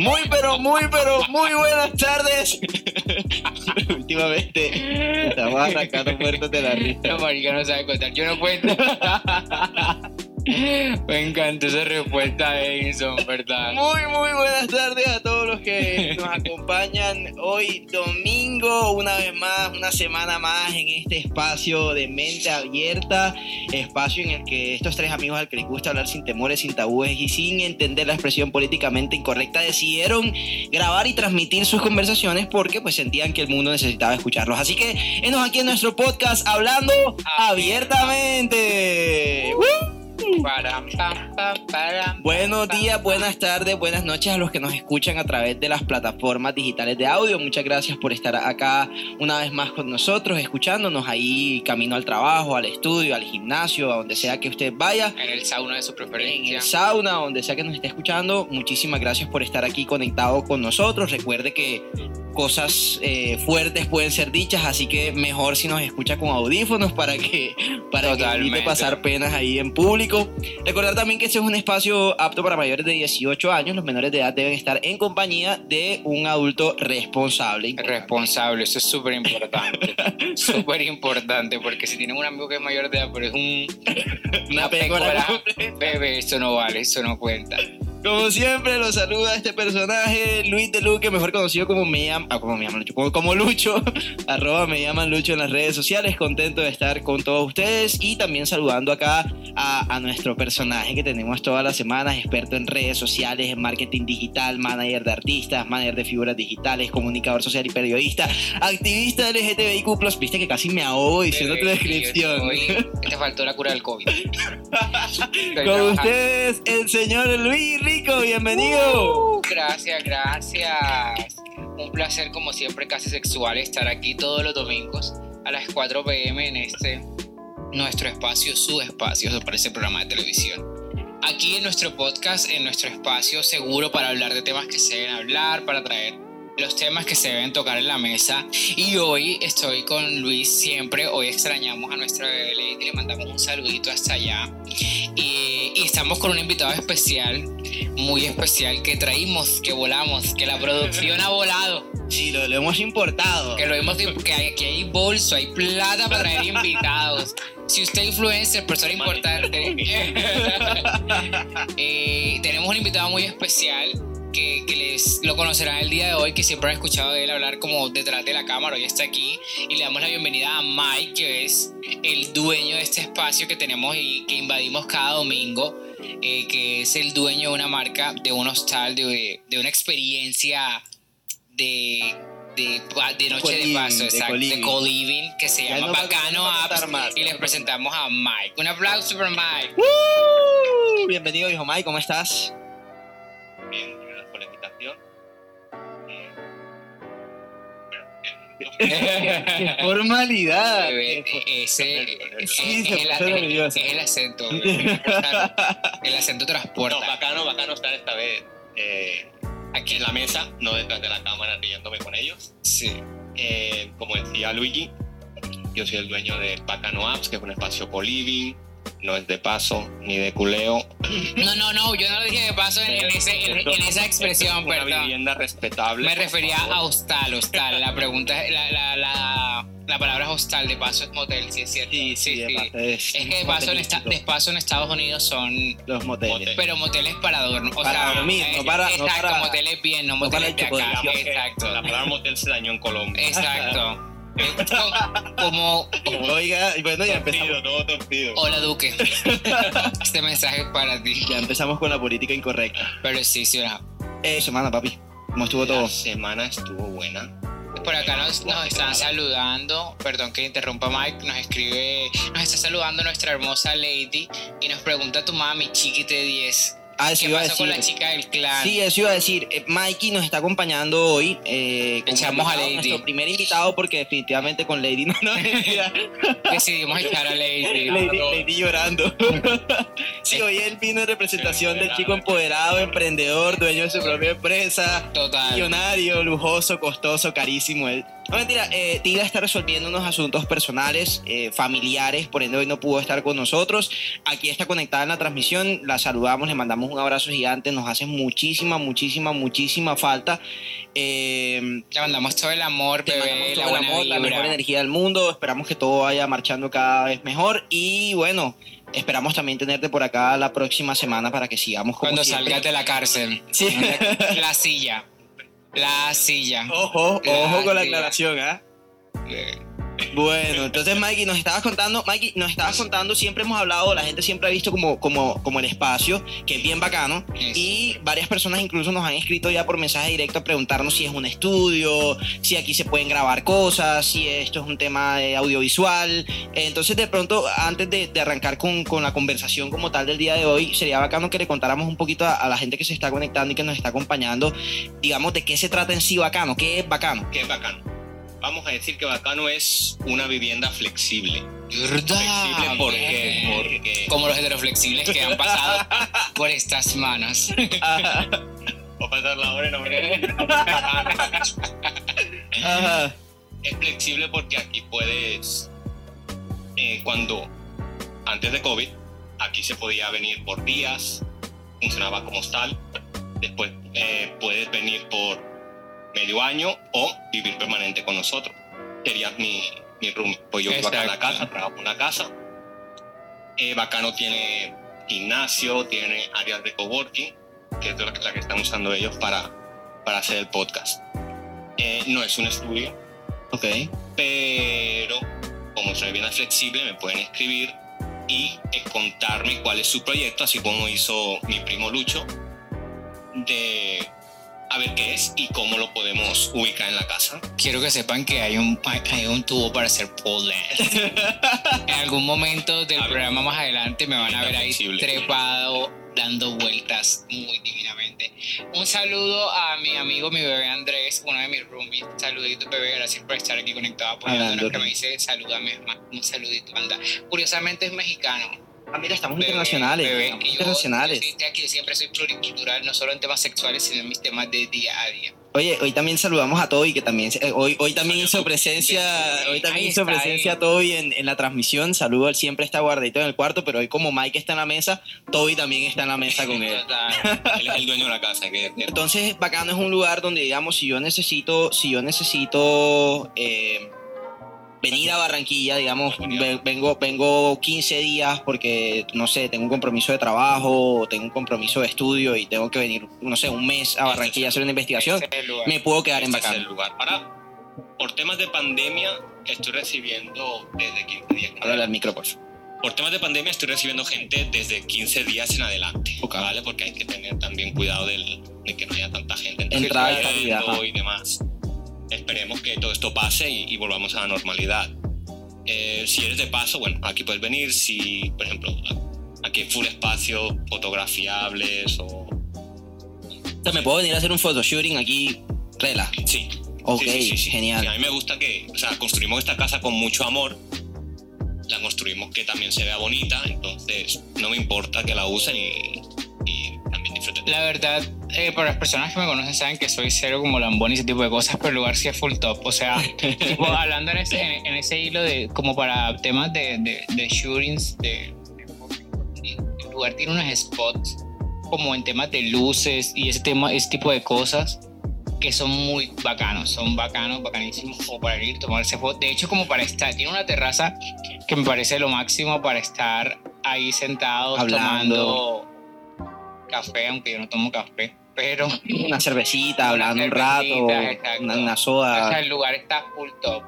Muy, pero muy, pero muy buenas tardes. Últimamente estamos arrancando muertos de la risa. No, marica, no sabe contar. Yo no cuento. Me encantó esa respuesta, Edison, ¿verdad? Muy, muy buenas tardes a todos los que nos acompañan hoy domingo, una vez más, una semana más en este espacio de mente abierta, espacio en el que estos tres amigos al que les gusta hablar sin temores, sin tabúes y sin entender la expresión políticamente incorrecta decidieron grabar y transmitir sus conversaciones porque pues sentían que el mundo necesitaba escucharlos. Así que enos aquí en nuestro podcast hablando abiertamente. Param, Buenos días, buenas tardes, buenas noches a los que nos escuchan a través de las plataformas digitales de audio. Muchas gracias por estar acá una vez más con nosotros, escuchándonos ahí camino al trabajo, al estudio, al gimnasio, a donde sea que usted vaya. En el sauna de su En preferencia. el sauna, donde sea que nos esté escuchando, muchísimas gracias por estar aquí conectado con nosotros. Recuerde que cosas eh, fuertes pueden ser dichas, así que mejor si nos escucha con audífonos para que para que evite Totalmente. pasar penas ahí en público. Recordar también que este es un espacio apto para mayores de 18 años. Los menores de edad deben estar en compañía de un adulto responsable. Responsable, eso es súper importante. súper importante, porque si tienen un amigo que es mayor de edad, pero es un, Una pecora. bebé, eso no vale, eso no cuenta. Como siempre, lo saluda este personaje, Luis de Luque, mejor conocido como llaman, ah, como me llaman Lucho, como, como Lucho, arroba me llaman Lucho en las redes sociales, contento de estar con todos ustedes y también saludando acá a, a nuestro personaje que tenemos todas las semanas, experto en redes sociales, en marketing digital, manager de artistas, manager de figuras digitales, comunicador social y periodista, activista LGTBIQ+, viste que casi me ahogo diciendo tu descripción. Te faltó la cura del COVID. Con ustedes, el señor Luis Rico, bienvenido. Uh, gracias, gracias. Un placer, como siempre, casi sexual, estar aquí todos los domingos a las 4 pm en este nuestro espacio, su espacio, se parece programa de televisión. Aquí en nuestro podcast, en nuestro espacio seguro para hablar de temas que se deben hablar, para traer los temas que se deben tocar en la mesa. Y hoy estoy con Luis siempre. Hoy extrañamos a nuestra bebé Lady, le mandamos un saludito hasta allá. Y, y estamos con un invitado especial, muy especial, que traímos, que volamos, que la producción ha volado, Sí, lo, lo hemos importado. que lo hemos que hay, que hay bolso, hay plata para traer invitados. Si usted es influencer, persona importante, eh, tenemos un invitado muy especial que, que les lo conocerán el día de hoy, que siempre han escuchado de él hablar como detrás de la cámara, hoy está aquí y le damos la bienvenida a Mike, que es el dueño de este espacio que tenemos y que invadimos cada domingo, eh, que es el dueño de una marca, de un hostal, de, de una experiencia de, de, de noche Co-living, de paso, de exacto, de co-living. que se llama no Bacano Apps, más, y les no. presentamos a Mike. Un aplauso para Mike. ¡Woo! Bienvenido, hijo Mike, ¿cómo estás? Bien, ¡Qué formalidad! Bebé, ese, es, Sí, es se el, es acento. bebé. El acento No, transporta. bacano, bacano estar esta vez eh, aquí en la mesa, no detrás de la cámara riéndome con ellos. Sí. Eh, como decía Luigi, yo soy el dueño de Bacano Apps, que es un espacio co-living, no es de paso ni de culeo. No, no, no, yo no lo dije de paso en, en ese, en, en esa expresión, Una perdón. vivienda respetable. Me refería favor. a hostal, hostal. La pregunta, es- la, la, la, la palabra es hostal, de paso es motel, sí es cierto. Sí, sí, de paso, es, Es que de paso, en esta- de paso en Estados Unidos son los moteles. Motel. Pero moteles para dormir. O Para sea, dormir, no eh, para- no Exacto, para- moteles bien, no no para moteles de acá. Exacto. La palabra motel se dañó en Colombia. Exacto. Co- Como. Oiga, bueno, ya empezamos, Torcido, todo torcido. Hola, Duque. Este mensaje es para ti. ya empezamos con la política incorrecta. Pero sí, sí, ahora. Eh, semana, papi, ¿cómo estuvo todo? La semana estuvo buena. Por acá nos, nos están saludando, perdón que interrumpa Mike, nos escribe, nos está saludando nuestra hermosa Lady y nos pregunta tu mami, chiquite 10, Ah, eso ¿qué iba a pasó con la decir. chica del clan? Sí, eso iba a decir. Eh, Mikey nos está acompañando hoy. Eh, Echamos a Lady. Nuestro primer invitado, porque definitivamente con Lady no, no mentira. Decidimos echar a Lady. Lady, Lady llorando. sí, hoy él vino en representación del chico empoderado, emprendedor, dueño de su propia empresa, Total. millonario, lujoso, costoso, carísimo. Él. No mentira, eh, Tila está resolviendo unos asuntos personales, eh, familiares, por ende hoy no pudo estar con nosotros. Aquí está conectada en la transmisión, la saludamos, le mandamos un abrazo gigante, nos hace muchísima, muchísima, muchísima falta. Eh, Te mandamos todo el amor, te bebé, mandamos todo la buena amor, la mejor energía del mundo. Esperamos que todo vaya marchando cada vez mejor. Y bueno, esperamos también tenerte por acá la próxima semana para que sigamos como Cuando siempre. salgas de la cárcel. Sí. La silla. La silla. Ojo, ojo con la aclaración, ¿ah? Eh, Bueno, entonces Mikey, nos estabas contando, Mikey, nos estabas contando, siempre hemos hablado, la gente siempre ha visto como, como, como el espacio, que es bien bacano, y varias personas incluso nos han escrito ya por mensaje directo a preguntarnos si es un estudio, si aquí se pueden grabar cosas, si esto es un tema eh, audiovisual. Entonces, de pronto, antes de, de arrancar con, con la conversación como tal del día de hoy, sería bacano que le contáramos un poquito a, a la gente que se está conectando y que nos está acompañando, digamos, de qué se trata en sí bacano, qué es bacano. ¿Qué es bacano? Vamos a decir que bacano es una vivienda flexible. ¿Verdad? Flexible ¿por qué? Porque Como los heteroflexibles que han pasado por estas manos. va a pasar la hora y no Ajá. Es flexible porque aquí puedes, eh, cuando antes de COVID, aquí se podía venir por días, funcionaba como tal. Después eh, puedes venir por medio año o vivir permanente con nosotros. Sería mi, mi room. Pues yo vivo acá en la casa, trabajo en la casa. Eh, Bacano tiene gimnasio, tiene áreas de coworking, que es la, la que están usando ellos para, para hacer el podcast. Eh, no es un estudio, Ok. pero como soy bien flexible me pueden escribir y eh, contarme cuál es su proyecto, así como hizo mi primo Lucho, de a ver qué es y cómo lo podemos ubicar en la casa. Quiero que sepan que hay un, hay- un tubo para hacer pole dance. en algún momento del programa más adelante me van a ver ahí trepado, dando vueltas muy divinamente. Un saludo a mi amigo, mi bebé Andrés, uno de mis roomies. Saludito, bebé, gracias por estar aquí conectado. Hablando. Que me dice, salúdame, un saludito, anda. Curiosamente es mexicano. Ah, mira, estamos Bebé, internacionales. bebé, estamos y yo- internacionales. Yo, soy- siempre soy pluricultural, no solo en temas sexuales, sino en mis temas de día a día. Oye, hoy también saludamos a Toby, que también eh, hoy, hoy también hizo presencia, hoy también hizo presencia ahí. Toby en, en la transmisión. Saludo, él siempre está guardadito en el cuarto, pero hoy como Mike está en la mesa, Toby también está en la mesa con él. Él es el dueño de la casa, que. Entonces, bacano es un lugar donde, digamos, si yo necesito, si yo necesito eh, venir a Barranquilla, digamos, ve- vengo, vengo 15 días porque, no sé, tengo un compromiso de trabajo, tengo un compromiso de estudio y tengo que venir, no sé, un mes a Barranquilla a hacer una investigación, Ese es el lugar. me puedo quedar en Este el lugar. Ahora, por temas de pandemia, estoy recibiendo desde 15 días. Háblale al micro, por favor. Por temas de pandemia estoy recibiendo gente desde 15 días en adelante, Ok. ¿vale? Porque hay que tener también cuidado del- de que no haya tanta gente Entrada y demás. Esperemos que todo esto pase y, y volvamos a la normalidad. Eh, si eres de paso, bueno, aquí puedes venir. Si, por ejemplo, aquí hay full espacio, fotografiables o... O sea, me puedo venir a hacer un photoshooting aquí, rela. Sí. Ok, Sí, sí, sí, sí. genial. A mí me gusta que, o sea, construimos esta casa con mucho amor. La construimos que también se vea bonita, entonces no me importa que la usen y, y también disfruten. La verdad, eh, para las personas que me conocen saben que soy cero como lambón y ese tipo de cosas, pero el lugar sí es full top. O sea, tipo, hablando en ese, en, en ese hilo de como para temas de, de, de shootings, de, de- el lugar tiene unos spots como en temas de luces y ese tema, ese tipo de cosas que son muy bacanos, son bacanos, bacanísimos como para ir tomarse fotos. De hecho, como para estar, tiene una terraza que me parece lo máximo para estar ahí sentados Hablando. tomando café, aunque yo no tomo café, pero Una cervecita, hablando un rato, exacto. una, una sea, soda. el lugar está full top.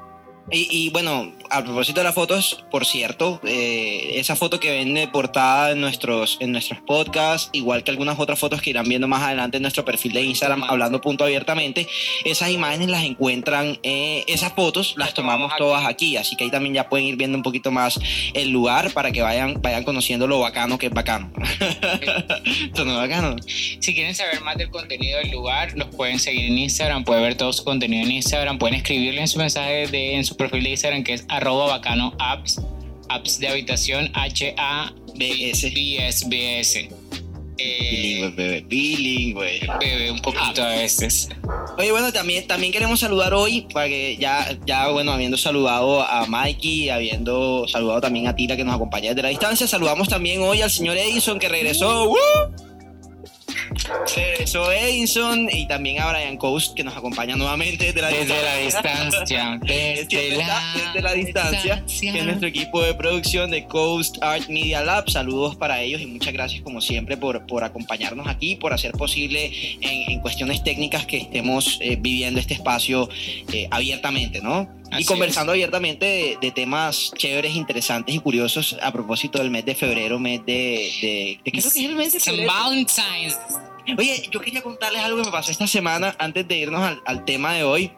Y, y bueno, a propósito de las fotos, por cierto, eh, esa foto que ven de portada en nuestros, en nuestros podcasts, igual que algunas otras fotos que irán viendo más adelante en nuestro perfil de Instagram, hablando punto abiertamente, esas imágenes las encuentran, eh, esas fotos las tomamos todas aquí, así que ahí también ya pueden ir viendo un poquito más el lugar para que vayan, vayan conociendo lo bacano que es bacano. Esto no es bacano. Si quieren saber más del contenido del lugar, los pueden seguir en Instagram, pueden ver todo su contenido en Instagram, pueden escribirle en su mensaje de, en su perfil de Instagram que es arroba bacano apps, apps de habitación H-A-B-S-B-S. Bilingüe, Eh, bebé, bilingüe. bebé un poquito a veces. Oye, bueno, también, también queremos saludar hoy, para que ya, ya, bueno, habiendo saludado a Mikey, habiendo saludado también a Tira que nos acompaña desde la distancia, saludamos también hoy al señor Edison que regresó. ¡Woo! Regresó Edinson y también a Brian Coast, que nos acompaña nuevamente desde la Desde la distancia. distancia. Desde la, desde la distancia, que es nuestro equipo de producción de Coast Art Media Lab. Saludos para ellos y muchas gracias como siempre por, por acompañarnos aquí, por hacer posible en, en cuestiones técnicas que estemos eh, viviendo este espacio eh, abiertamente, ¿no? Así y conversando abiertamente de, de temas chéveres, interesantes y curiosos a propósito del mes de febrero, mes de... de, de- creo que es el mes de febrero. Valentine's. Oye, yo quería contarles algo que me pasó esta semana antes de irnos al, al tema de hoy.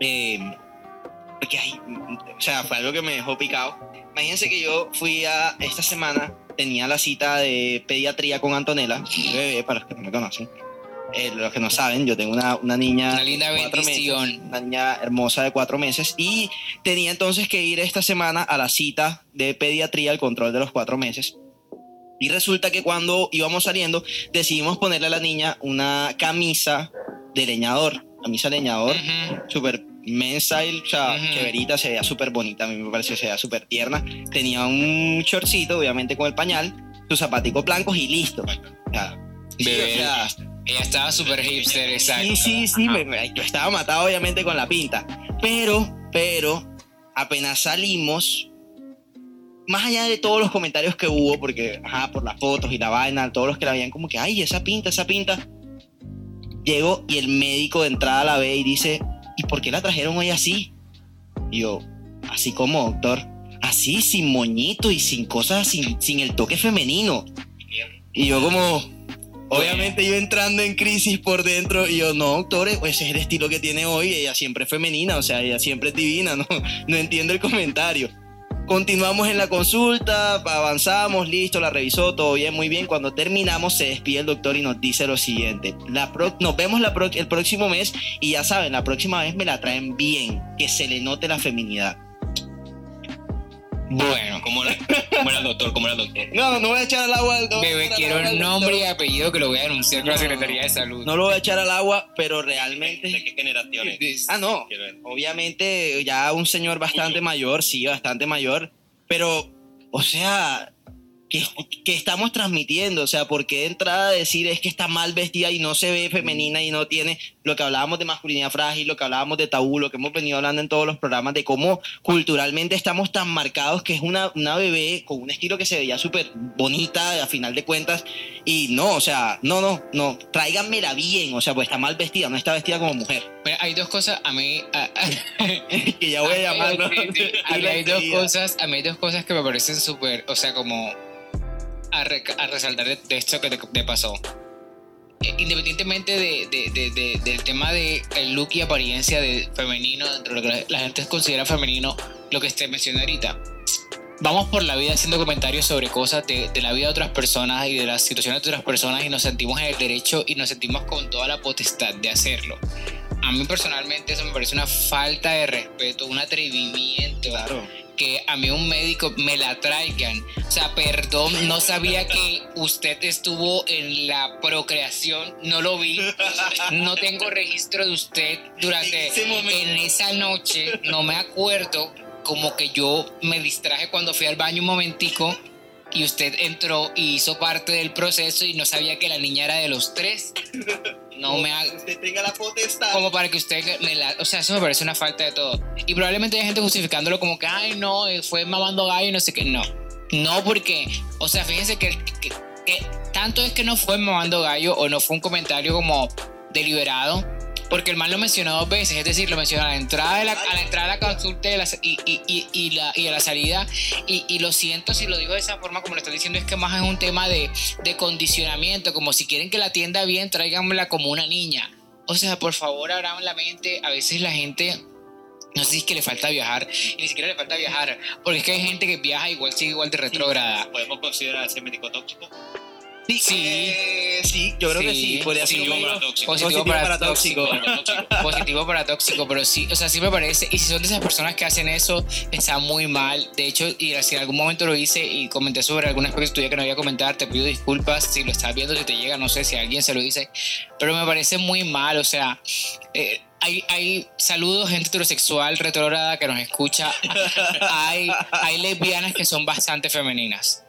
Eh, porque, ay, o sea, fue algo que me dejó picado. Imagínense que yo fui a esta semana, tenía la cita de pediatría con Antonella, mi bebé, para los que no me conocen. Eh, los que no saben, yo tengo una, una niña Una linda de cuatro bendición. meses, una niña hermosa de cuatro meses, y tenía entonces que ir esta semana a la cita de pediatría, el control de los cuatro meses. Y resulta que cuando íbamos saliendo, decidimos ponerle a la niña una camisa de leñador, camisa leñador, Ujú. súper men's style, o sea, Ujú. chéverita, se veía súper bonita, a mí me pareció, se veía súper tierna. Tenía un shortcito, obviamente con el pañal, sus zapaticos blancos y listo. O sea, sí, Bebé. o sea, Ella estaba súper hipster, exacto. Sí, sí, sí, me- yo estaba matado obviamente con la pinta. Pero, pero, apenas salimos, más allá de todos los comentarios que hubo, porque, ajá, por las fotos y la vaina, todos los que la veían como que, ay, esa pinta, esa pinta. Llego y el médico de entrada la ve y dice, ¿y por qué la trajeron hoy así? Y yo, así como, doctor, así, sin moñito y sin cosas, sin, sin el toque femenino. Y yo como, obviamente yo entrando en crisis por dentro y yo, no, doctor, pues ese es el estilo que tiene hoy, ella siempre es femenina, o sea, ella siempre es divina, no, no entiendo el comentario. Continuamos en la consulta, avanzamos, listo, la revisó, todo bien, muy bien. Cuando terminamos, se despide el doctor y nos dice lo siguiente: la Nos vemos la el próximo mes y ya saben, la próxima vez me la traen bien, que se le note la feminidad. Bueno, ¿Cómo era, cómo era el doctor? ¿Cómo era el doctor? No, no voy a echar al agua al doctor. bebé, quiero el nombre y apellido que lo voy a denunciar con la. Secretaría de Salud. No lo voy a echar al agua, pero ¿De realmente. qué generaciones? Ah, no. Obviamente, ya un señor bastante mayor, sí, bastante mayor, pero, o sea, ¿qué, qué estamos transmitiendo? O sea, ¿por qué de entrada decir es que está mal vestida y no se ve femenina y no tiene lo que hablábamos de masculinidad frágil, lo que hablábamos de tabú, lo que hemos venido hablando en todos los programas, de cómo culturalmente estamos tan marcados que es una, una bebé con un estilo que se veía súper bonita a final de cuentas y no, o sea, no, no, no, tráiganmela bien, o sea, pues está mal vestida, no está vestida como mujer, Mira, hay dos cosas, a mí... a- a- que ya voy a llamarlo. Sí, sí. A la hay dos cosas, a mí hay dos cosas que me parecen súper, o sea, como a, reca- a resaltar de, de esto que te, te pasó. Eh, Independientemente de, de- de- de- del tema de el look y apariencia de femenino, dentro de lo que la, gente considera femenino, lo que te mencioné ahorita. Vamos por la vida haciendo comentarios sobre cosas de la vida de otras personas y de las situaciones de otras personas y nos sentimos en el derecho y nos sentimos con toda la potestad de hacerlo. A mí personalmente eso me parece una falta de respeto, un atrevimiento Claro. Que a mí un médico me la traigan. O sea, perdón, no sabía que usted estuvo en la procreación, no lo vi, no tengo registro de usted durante ese momento. en esa noche, no me acuerdo, como que yo me distraje cuando fui al baño un momentico y usted entró y hizo parte del proceso y no sabía que la niña era de los tres. No me ha, Usted tenga la potestad. como para que usted me la, o sea, eso me parece una falta de todo. Y probablemente hay gente justificándolo como que, ay, no, eh, fue mamando gallo y no sé qué. No, no porque, o sea, fíjense que, que, que tanto es que no fue mamando gallo o no fue un comentario como deliberado, porque el mal lo mencionó dos veces, es decir, lo mencionó a la entrada de la, a la, entrada de la consulta y, la- y, y, y, y la, y a la salida. Y, lo siento si lo digo de esa forma, como lo estoy diciendo, es que más es un tema de, de condicionamiento, como si quieren que la atienda bien, tráiganmela como una niña. O sea, por favor, abran la mente. A veces la gente, no sé si es que le falta viajar, y ni siquiera le falta viajar, porque es que hay gente que viaja igual, sigue igual de retrógrada. ¿Podemos considerar ese médico tóxico? Sí, Sí. eh, sí, yo creo que Sí, sí. Podría ser sí. un Positivo medio- para tóxico. Positivo para tóxico. tóxico. positivo para tóxico, pero sí, o sea, sí me parece, y si son de esas personas que hacen eso, está muy mal. De hecho, y si en algún momento lo hice y comenté sobre algún aspecto tuya que no voy a comentar, te pido disculpas si lo estás viendo, si te llega, no sé si alguien se lo dice, pero me parece muy mal, o sea, eh, hay, hay saludos, gente heterosexual retrógrada que nos escucha, hay, hay lesbianas que son bastante femeninas.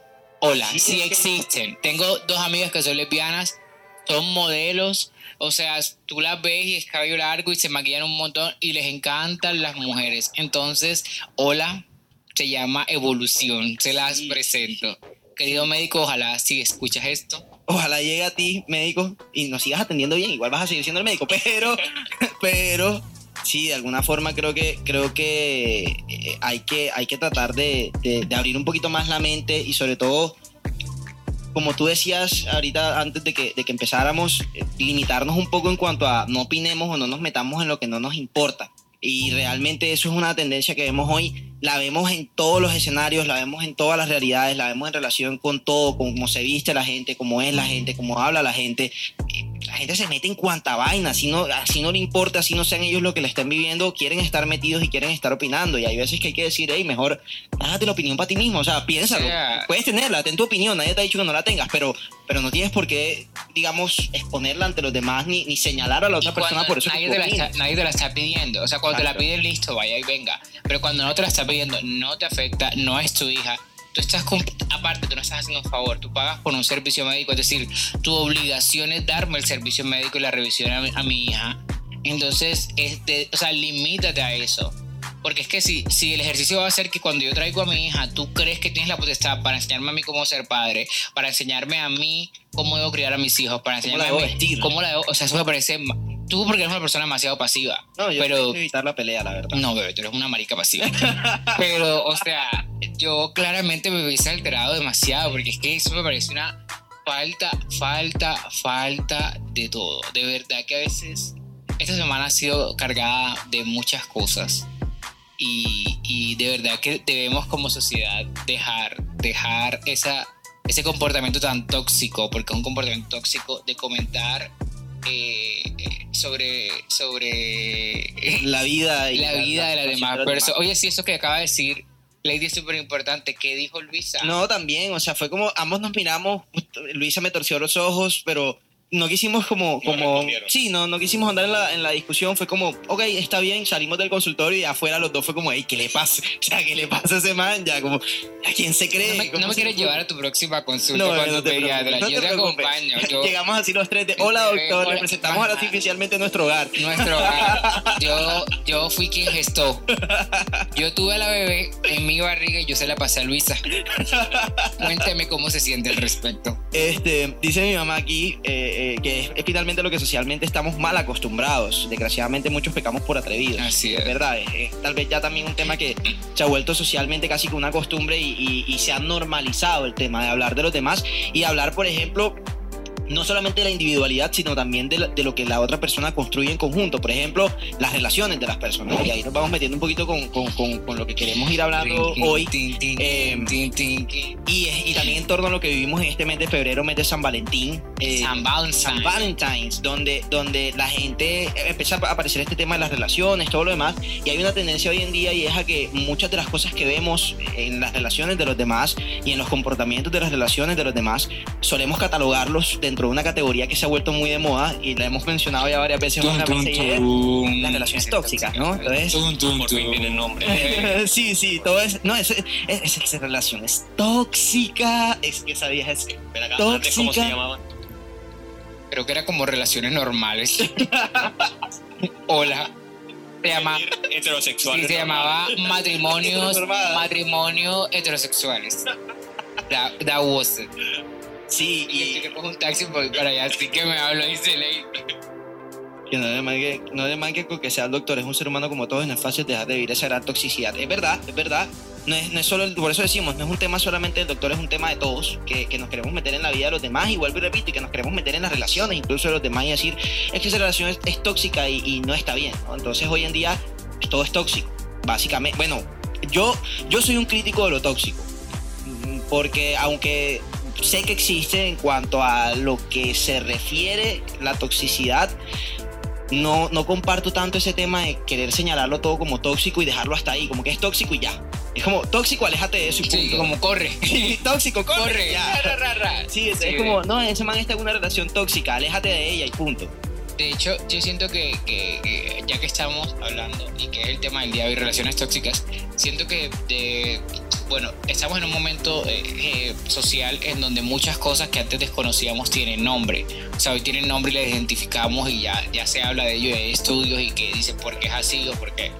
Hola, Sí, existen. Tengo dos amigas que son lesbianas son modelos, o sea, tú las ves y es cabello largo y se maquillan un montón y les encantan las mujeres. Entonces, hola, se llama evolución, se las Sí, presento. Querido médico, ojalá si escuchas esto, Ojalá llegue a ti, médico, y nos sigas atendiendo bien. Igual vas a seguir siendo el médico, pero, pero sí, de alguna forma creo que, creo que eh, hay que hay que tratar de, de- abrir un poquito más la mente y sobre todo, como tú decías ahorita antes de que, de que empezáramos, eh, limitarnos un poco en cuanto a no opinemos o no nos metamos en lo que no nos importa. Y realmente eso es una tendencia que vemos hoy, la vemos en todos los escenarios, la vemos en todas las realidades, la vemos en relación con todo, con cómo se viste la gente, cómo es la gente, cómo habla la gente. La gente se mete en cuanta vaina, así no, así no le importa, así no sean ellos lo que le estén viviendo, quieren estar metidos y quieren estar opinando. Y hay veces que hay que decir, hey, mejor hágate la opinión para ti mismo, o sea, piénsalo. Sea- Puedes tenerla, ten tu opinión, nadie te ha dicho que no la tengas, pero, pero no tienes por qué, digamos, exponerla ante los demás ni, ni señalar a la otra persona por eso. que nadie, tú te la está, nadie te la está pidiendo. O sea, cuando te la piden, listo, vaya y venga. Pero cuando no te la está pidiendo, no te afecta, no es tu hija. Tú estás, aparte, tú no estás haciendo un favor, tú pagas por un servicio médico, es decir, tu obligación es darme el servicio médico y la revisión a mi, a mi hija. Entonces, este, o sea, limítate a eso. Porque es que si, si el ejercicio va a ser que cuando yo traigo a mi hija, tú crees que tienes la potestad para enseñarme a mí cómo ser padre, para enseñarme a mí cómo debo criar a mis hijos, para ¿Cómo enseñarme la debo a mí vestir? cómo la debo, o sea, eso me parece, tú porque eres una persona demasiado pasiva. No, yo pero- que evitar la pelea, la verdad. No, bebé, tú eres una marica pasiva. Pero, o sea, yo claramente me hubiese alterado demasiado porque es que eso me parece una falta, falta, falta de todo. De verdad que a veces esta semana ha sido cargada de muchas cosas y, y de verdad que debemos como sociedad dejar, dejar esa, ese comportamiento tan tóxico, porque es un comportamiento tóxico de comentar eh, eh, sobre, sobre La vida y la vida de las demás personas. Oye, sí, eso que acaba de decir Lady es súper importante. ¿Qué dijo Luisa? No, también, o sea, fue como ambos nos miramos, Luisa me torció los ojos, pero no quisimos como, No como, sí, no, no quisimos andar en la, en la discusión, fue como, ok, está bien, salimos del consultorio y afuera los dos fue como, hey, ¿qué le pasa? O sea, ¿qué le pasa a ese man? Ya, como, ¿a quién se cree? No me, ¿Cómo no me se quieres le llevar a tu próxima consulta No, cuando no te pediatra. yo te, acompaño. Yo, Llegamos así los tres de, hola doctor, le hola, artificialmente nuestro hogar. nuestro hogar. Yo, yo fui quien gestó. Yo tuve a la bebé en mi barriga y yo se la pasé a Luisa. Cuénteme cómo se siente al respecto. Este, dice mi mamá aquí eh, eh, que es, es finalmente lo que socialmente estamos mal acostumbrados. Desgraciadamente muchos pecamos por atrevidos. Así Es es. verdad, es, es tal vez ya también un tema que se ha vuelto socialmente casi como una costumbre y, y- y se ha normalizado el tema de hablar de los demás y hablar, por ejemplo, no solamente de la individualidad, sino también de, la- de lo que la otra persona construye en conjunto. Por ejemplo, las relaciones de las personas. Y ahí nos vamos metiendo un poquito con, con- con- con lo que queremos ir hablando hoy. Eh. Y, y también en torno a lo que vivimos en este mes de febrero, mes de San Valentín. eh, San Valentine. San Valentine's, donde, donde la gente empieza a aparecer este tema de las relaciones, todo lo demás, y hay una tendencia hoy en día y es a que muchas de las cosas que vemos en las relaciones de los demás y en los comportamientos de las relaciones de los demás, solemos catalogarlos dentro de una categoría que se ha vuelto muy de moda y la hemos mencionado ya varias veces. Y es tun. las relaciones tóxicas, ¿no? Entonces- Por fin tun. tiene nombre. sí, sí, todo es. No, es, es, es- esa relación es tóxica. Es que esa vieja es. Acá, antes, ¿cómo se Tóxica. llamaba? Creo que era como relaciones normales. Hola. Se llama, Heterosexual. sí, se llamaba matrimonios, matrimonio heterosexuales. That, that was it. Sí, Y y. que cojo un taxi voy para allá, así que me hablo dice Ley. Que no le manque, no le con que sea el doctor, es un ser humano como todos, no es fácil dejar de vivir esa gran toxicidad. Es verdad, es verdad. No es, no es solo, el- por eso decimos, no es un tema solamente del doctor, es un tema de todos, que, que nos queremos meter en la vida de los demás, y vuelvo y repito, y que nos queremos meter en las relaciones, incluso de los demás, y decir, es que esa relación es, es tóxica y, y no está bien. ¿no? Entonces hoy en día todo es tóxico, básicamente. Bueno, yo, yo soy un crítico de lo tóxico, porque aunque sé que existe en cuanto a lo que se refiere la toxicidad, no, no comparto tanto ese tema de querer señalarlo todo como tóxico y dejarlo hasta ahí, como que es tóxico y ya. Es como, tóxico, aléjate de eso y Sí, punto. como corre. Tóxico, corre, Corre. ya. Ra, ra, ra. Sí, es, Sí, es como, no, ese man está en una relación tóxica, aléjate de ella y punto. De hecho, yo siento que, que- que ya que estamos hablando y que es el tema del día de hoy, relaciones tóxicas, siento que de- bueno, estamos en un momento eh, eh, social en donde muchas cosas que antes desconocíamos tienen nombre. O sea, hoy tienen nombre y las identificamos y ya, ya se habla de ello, hay estudios y que dicen por qué es así o por qué.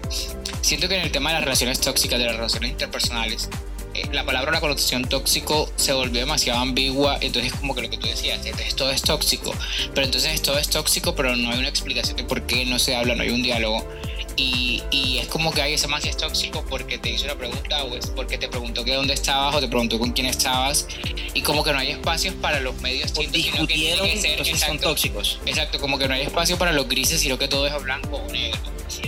Siento que en el tema de las relaciones tóxicas, de las relaciones interpersonales, eh, la palabra la connotación tóxico se volvió demasiado ambigua, entonces como que lo que tú decías, entonces todo es tóxico, pero entonces todo es tóxico, pero no hay una explicación de por qué no se habla, no hay un diálogo. Y, y es como que hay ese más es tóxico porque te hizo una pregunta o es porque te preguntó que dónde estabas o te preguntó con quién estabas y como que no hay espacios para los medios tintos, discutieron, que ser- entonces son exacto, tóxicos. Exacto, como que no hay espacio para los grises, sino que todo es blanco o negro.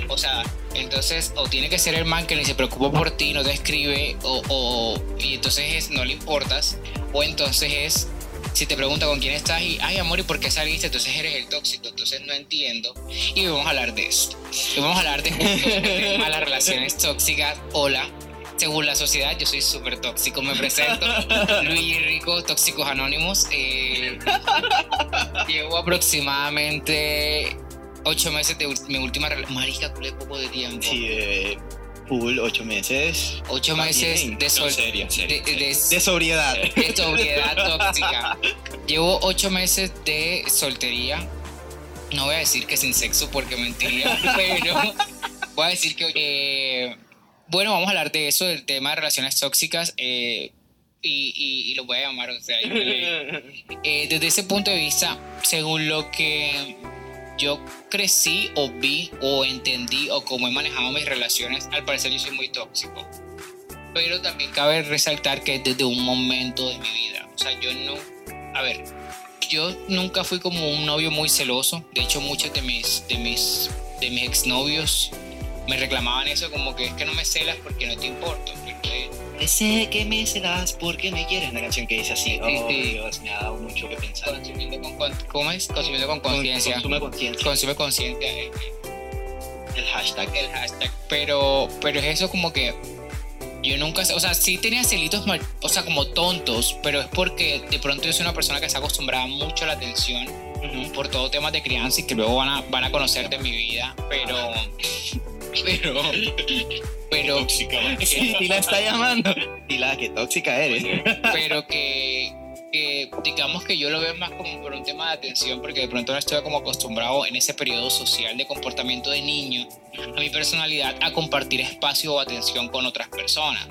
O sea, entonces, o tiene que ser el man que ni se preocupa por ti, no te escribe, o, o- y entonces es, no le importas, o entonces es, si te pregunta con quién estás y, ay amor, ¿y por qué saliste? Entonces eres el tóxico, entonces no entiendo. Y vamos a hablar de esto. Y vamos a hablar de las relaciones tóxicas. Hola. Según la sociedad, yo soy súper tóxico. Me presento, Luis Rico, Tóxicos Anónimos. Eh, Llevo aproximadamente ocho meses de mi última relación. Marica, culé poco de tiempo. Sí, de full, ocho meses. Ocho meses bien. de No, sol. De, de- sobriedad. de sobriedad tóxica. Llevo ocho meses de soltería. No voy a decir que sin sexo porque mentiría, pero voy a decir que. eh, bueno, vamos a hablar de eso, del tema de relaciones tóxicas. eh, y, y, y lo voy a llamar, o sea, eh, desde ese punto de vista, según lo que yo crecí o vi o entendí o cómo he manejado mis relaciones, al parecer yo soy muy tóxico. Pero también cabe resaltar que es desde un momento de mi vida. O sea, yo no... A ver, yo nunca fui como un novio muy celoso. De hecho, muchos de mis, de mis, de mis exnovios me reclamaban eso como que es que no me celas porque no te importo. porque Sé que me celas porque me quieres. Una canción que dice así. Sí, Oh, sí. Dios, me ha dado mucho que pensar. Consumiendo con, con- ¿Cómo es? Consumiendo con conciencia. Consume conciencia. Consume conciencia. eh, El hashtag. el hashtag. Pero, pero es eso como que yo nunca, o sea, sí tenía celitos, mal- o sea, como tontos, pero es porque de pronto yo soy una persona que se acostumbrada mucho a la atención Ujú. por todo temas de crianza y que luego van a, van a conocer de mi vida, pero, pero, pero, Tóxica. Sí, y la está llamando. Y la que tóxica eres. pero que, que digamos que yo lo veo más como por un tema de atención, porque de pronto no estoy como acostumbrado en ese periodo social de comportamiento de niño, a mi personalidad, a compartir espacio o atención con otras personas.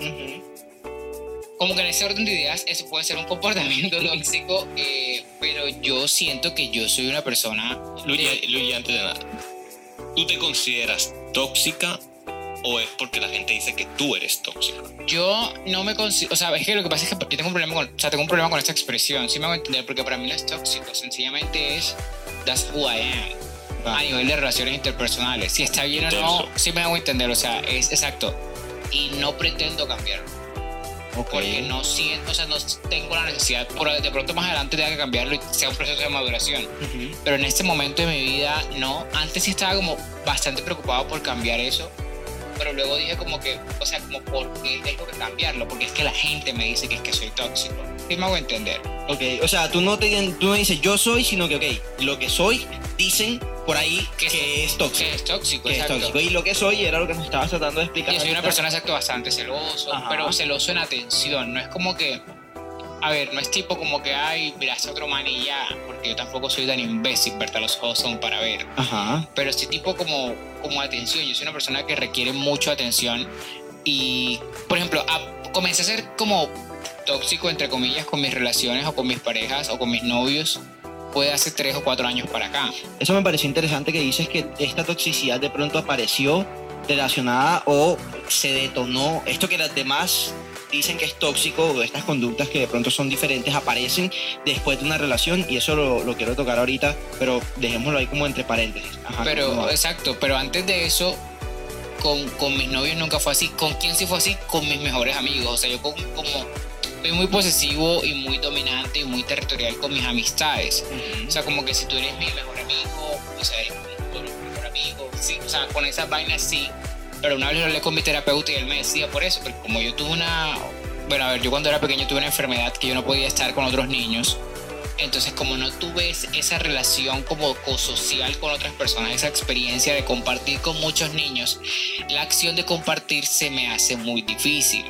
Como que en ese orden de ideas eso puede ser un comportamiento tóxico, eh, pero yo siento que yo soy una persona... Luigi, antes de nada, ¿tú te consideras tóxica o es porque la gente dice que tú eres tóxica? Yo no me considero... O sea, es que lo que pasa es que yo tengo un problema con, o sea, tengo un problema con esta expresión, sí me hago entender, porque para mí no es tóxico, sencillamente es... That's who I am. A nivel de relaciones interpersonales. Si está bien o no, sí me hago entender, o sea, es exacto. Y no pretendo cambiarlo. Ok. porque no siento, o sea, no tengo la necesidad, por de pronto más adelante tenga que cambiarlo y sea un proceso de maduración. Ujú. Pero en este momento de mi vida, no. Antes sí estaba como bastante preocupado por cambiar eso, pero luego dije como que, o sea, como por qué tengo que cambiarlo, porque es que la gente me dice que es que soy tóxico. Sí me hago entender. Ok, o sea, tú no, te, tú no dices yo soy, sino que, ok, lo que soy, dicen por ahí que, es tóxico. Que es tóxico, Que es tóxico. Y lo que soy era lo que nos estabas tratando de explicar. Yo soy una persona exacto bastante celoso, Ajá. pero celoso en atención. No es como que, a ver, no es tipo como que, ay, miraste a otro man y ya, porque yo tampoco soy tan imbécil, ¿verdad? Los ojos son para ver. Ajá. Pero sí tipo como, como atención. Yo soy una persona que requiere mucho atención y, por ejemplo, a- comencé a ser como tóxico, entre comillas, con mis relaciones o con mis parejas o con mis novios. Puede hace tres o cuatro años para acá. Eso me pareció interesante que dices que esta toxicidad de pronto apareció relacionada o se detonó. Esto que las demás dicen que es tóxico o estas conductas que de pronto son diferentes aparecen después de una relación y eso lo, lo quiero tocar ahorita, pero dejémoslo ahí como entre paréntesis. Ajá, Pero, exacto, pero antes de eso, con, con mis novios nunca fue así. ¿Con quién sí fue así? Con mis mejores amigos. O sea, yo como soy muy posesivo y muy dominante y muy territorial con mis amistades. Ujú. O sea, como que si tú eres mi mejor amigo, o sea, mi mejor amigo, sí, o sea, con esas vainas sí. Pero una vez lo hablé con mi terapeuta y él me decía por eso, porque como yo tuve una, bueno, a ver, yo cuando era pequeño tuve una enfermedad que yo no podía estar con otros niños. Entonces, como no tuve es- esa relación como co-social con otras personas, esa experiencia de compartir con muchos niños, la acción de compartir se me hace muy difícil.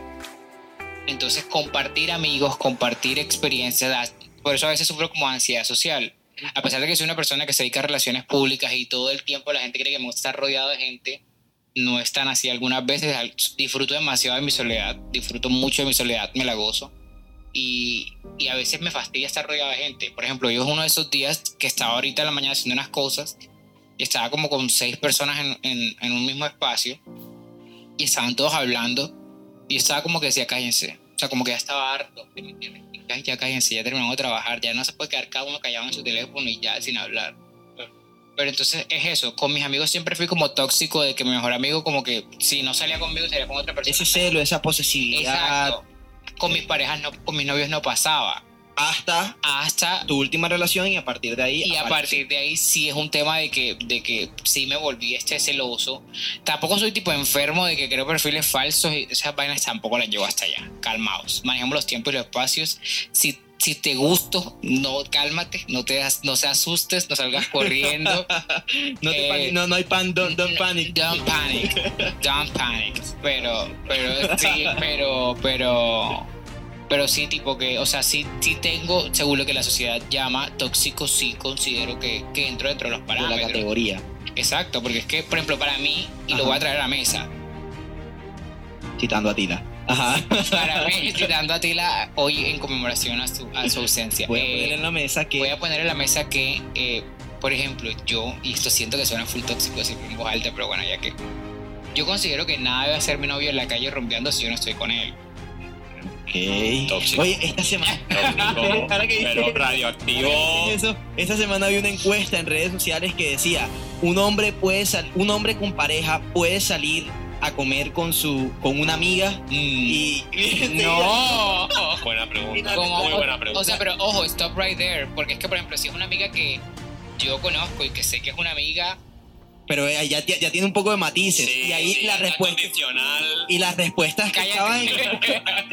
Entonces, compartir amigos, compartir experiencias, por eso a veces sufro como ansiedad social. A pesar de que soy una persona que se dedica a relaciones públicas y todo el tiempo la gente cree que me gusta estar rodeado de gente, no es tan así. Algunas veces disfruto demasiado de mi soledad, disfruto mucho de mi soledad, me la gozo. Y, y, a veces me fastidia estar rodeado de gente. Por ejemplo, yo es uno de esos días que estaba ahorita en la mañana haciendo unas cosas y estaba como con seis personas en, en, en un mismo espacio y estaban todos hablando y estaba como que decía, cállense. O sea, como que ya estaba harto, Ya cállense, ya terminamos de trabajar, ya no se puede quedar cada uno callado en su teléfono y ya sin hablar. Pero entonces es eso, con mis amigos siempre fui como tóxico de que mi mejor amigo como que si no salía conmigo salía con otra persona. Ese celo, esa posesividad. Exacto. Con mis parejas, no, con mis novios no pasaba hasta, hasta tu última relación y a partir de ahí... Y a partir de ahí sí es un tema de que, de que sí me volví este celoso. Tampoco soy tipo enfermo de que creo perfiles falsos y esas vainas tampoco las llevo hasta allá. Calmaos, manejemos los tiempos y los espacios. Si si te gusto, no cálmate, no te no se asustes, no salgas corriendo. no, te eh, no, no hay pan, don't, don't, panic. Don't panic. Don't panic. Pero, pero sí, pero, pero pero sí, tipo que, o sea, sí, sí tengo, según lo que la sociedad llama tóxico, sí considero que, que entro dentro de los parámetros. De la categoría. Exacto, porque es que, por ejemplo, para mí, y lo voy a traer a la mesa. Citando a Tila. Ajá. Para mí, citando a Tila hoy en conmemoración a su, a su ausencia. Voy a poner en la mesa que. Voy a poner en la mesa que, eh, por ejemplo, yo, y esto siento que suena full tóxico decir en voz alta, pero bueno, ya que. Yo considero que nada debe hacer mi novio en la calle rompeando si yo no estoy con él. Oye, esta semana. pero radioactivo. esta semana había una encuesta en redes sociales que decía: un hombre puede un hombre con pareja puede salir a comer con su con una amiga mm. y no buena pregunta muy buena pregunta o sea pero ojo stop right there porque es que por ejemplo si es una amiga que yo conozco y que sé que es una amiga pero ya, ya, tiene un poco de matices. y ahí la respuesta. Y las respuestas que estaban en,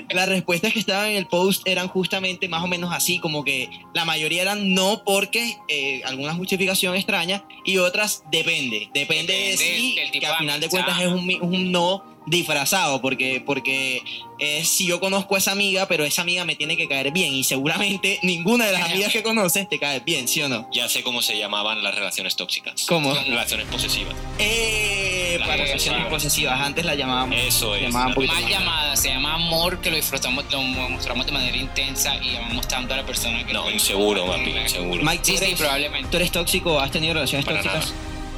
las respuestas que estaban en el post eran justamente más o menos así, como que la mayoría eran no porque eh, alguna justificación extraña y otras depende. Depende, de sí, que al final de cuentas es un, un no disfrazado, porque, porque es si yo conozco a esa amiga, pero esa amiga me tiene que caer bien y seguramente ninguna de las amigas que conoces te cae bien, ¿sí o no? Ya sé cómo se llamaban las relaciones tóxicas. ¿Cómo? Relaciones posesivas. Eh, para relaciones posesivas, antes la llamábamos. Eso es. Llamaban más llamadas, se llama amor, que lo disfrutamos, lo mostramos de manera intensa y llamamos tanto a la persona que... No, inseguro, papi, inseguro. Mike, sí, sí, probablemente. ¿Tú eres tóxico? ¿Has tenido relaciones tóxicas?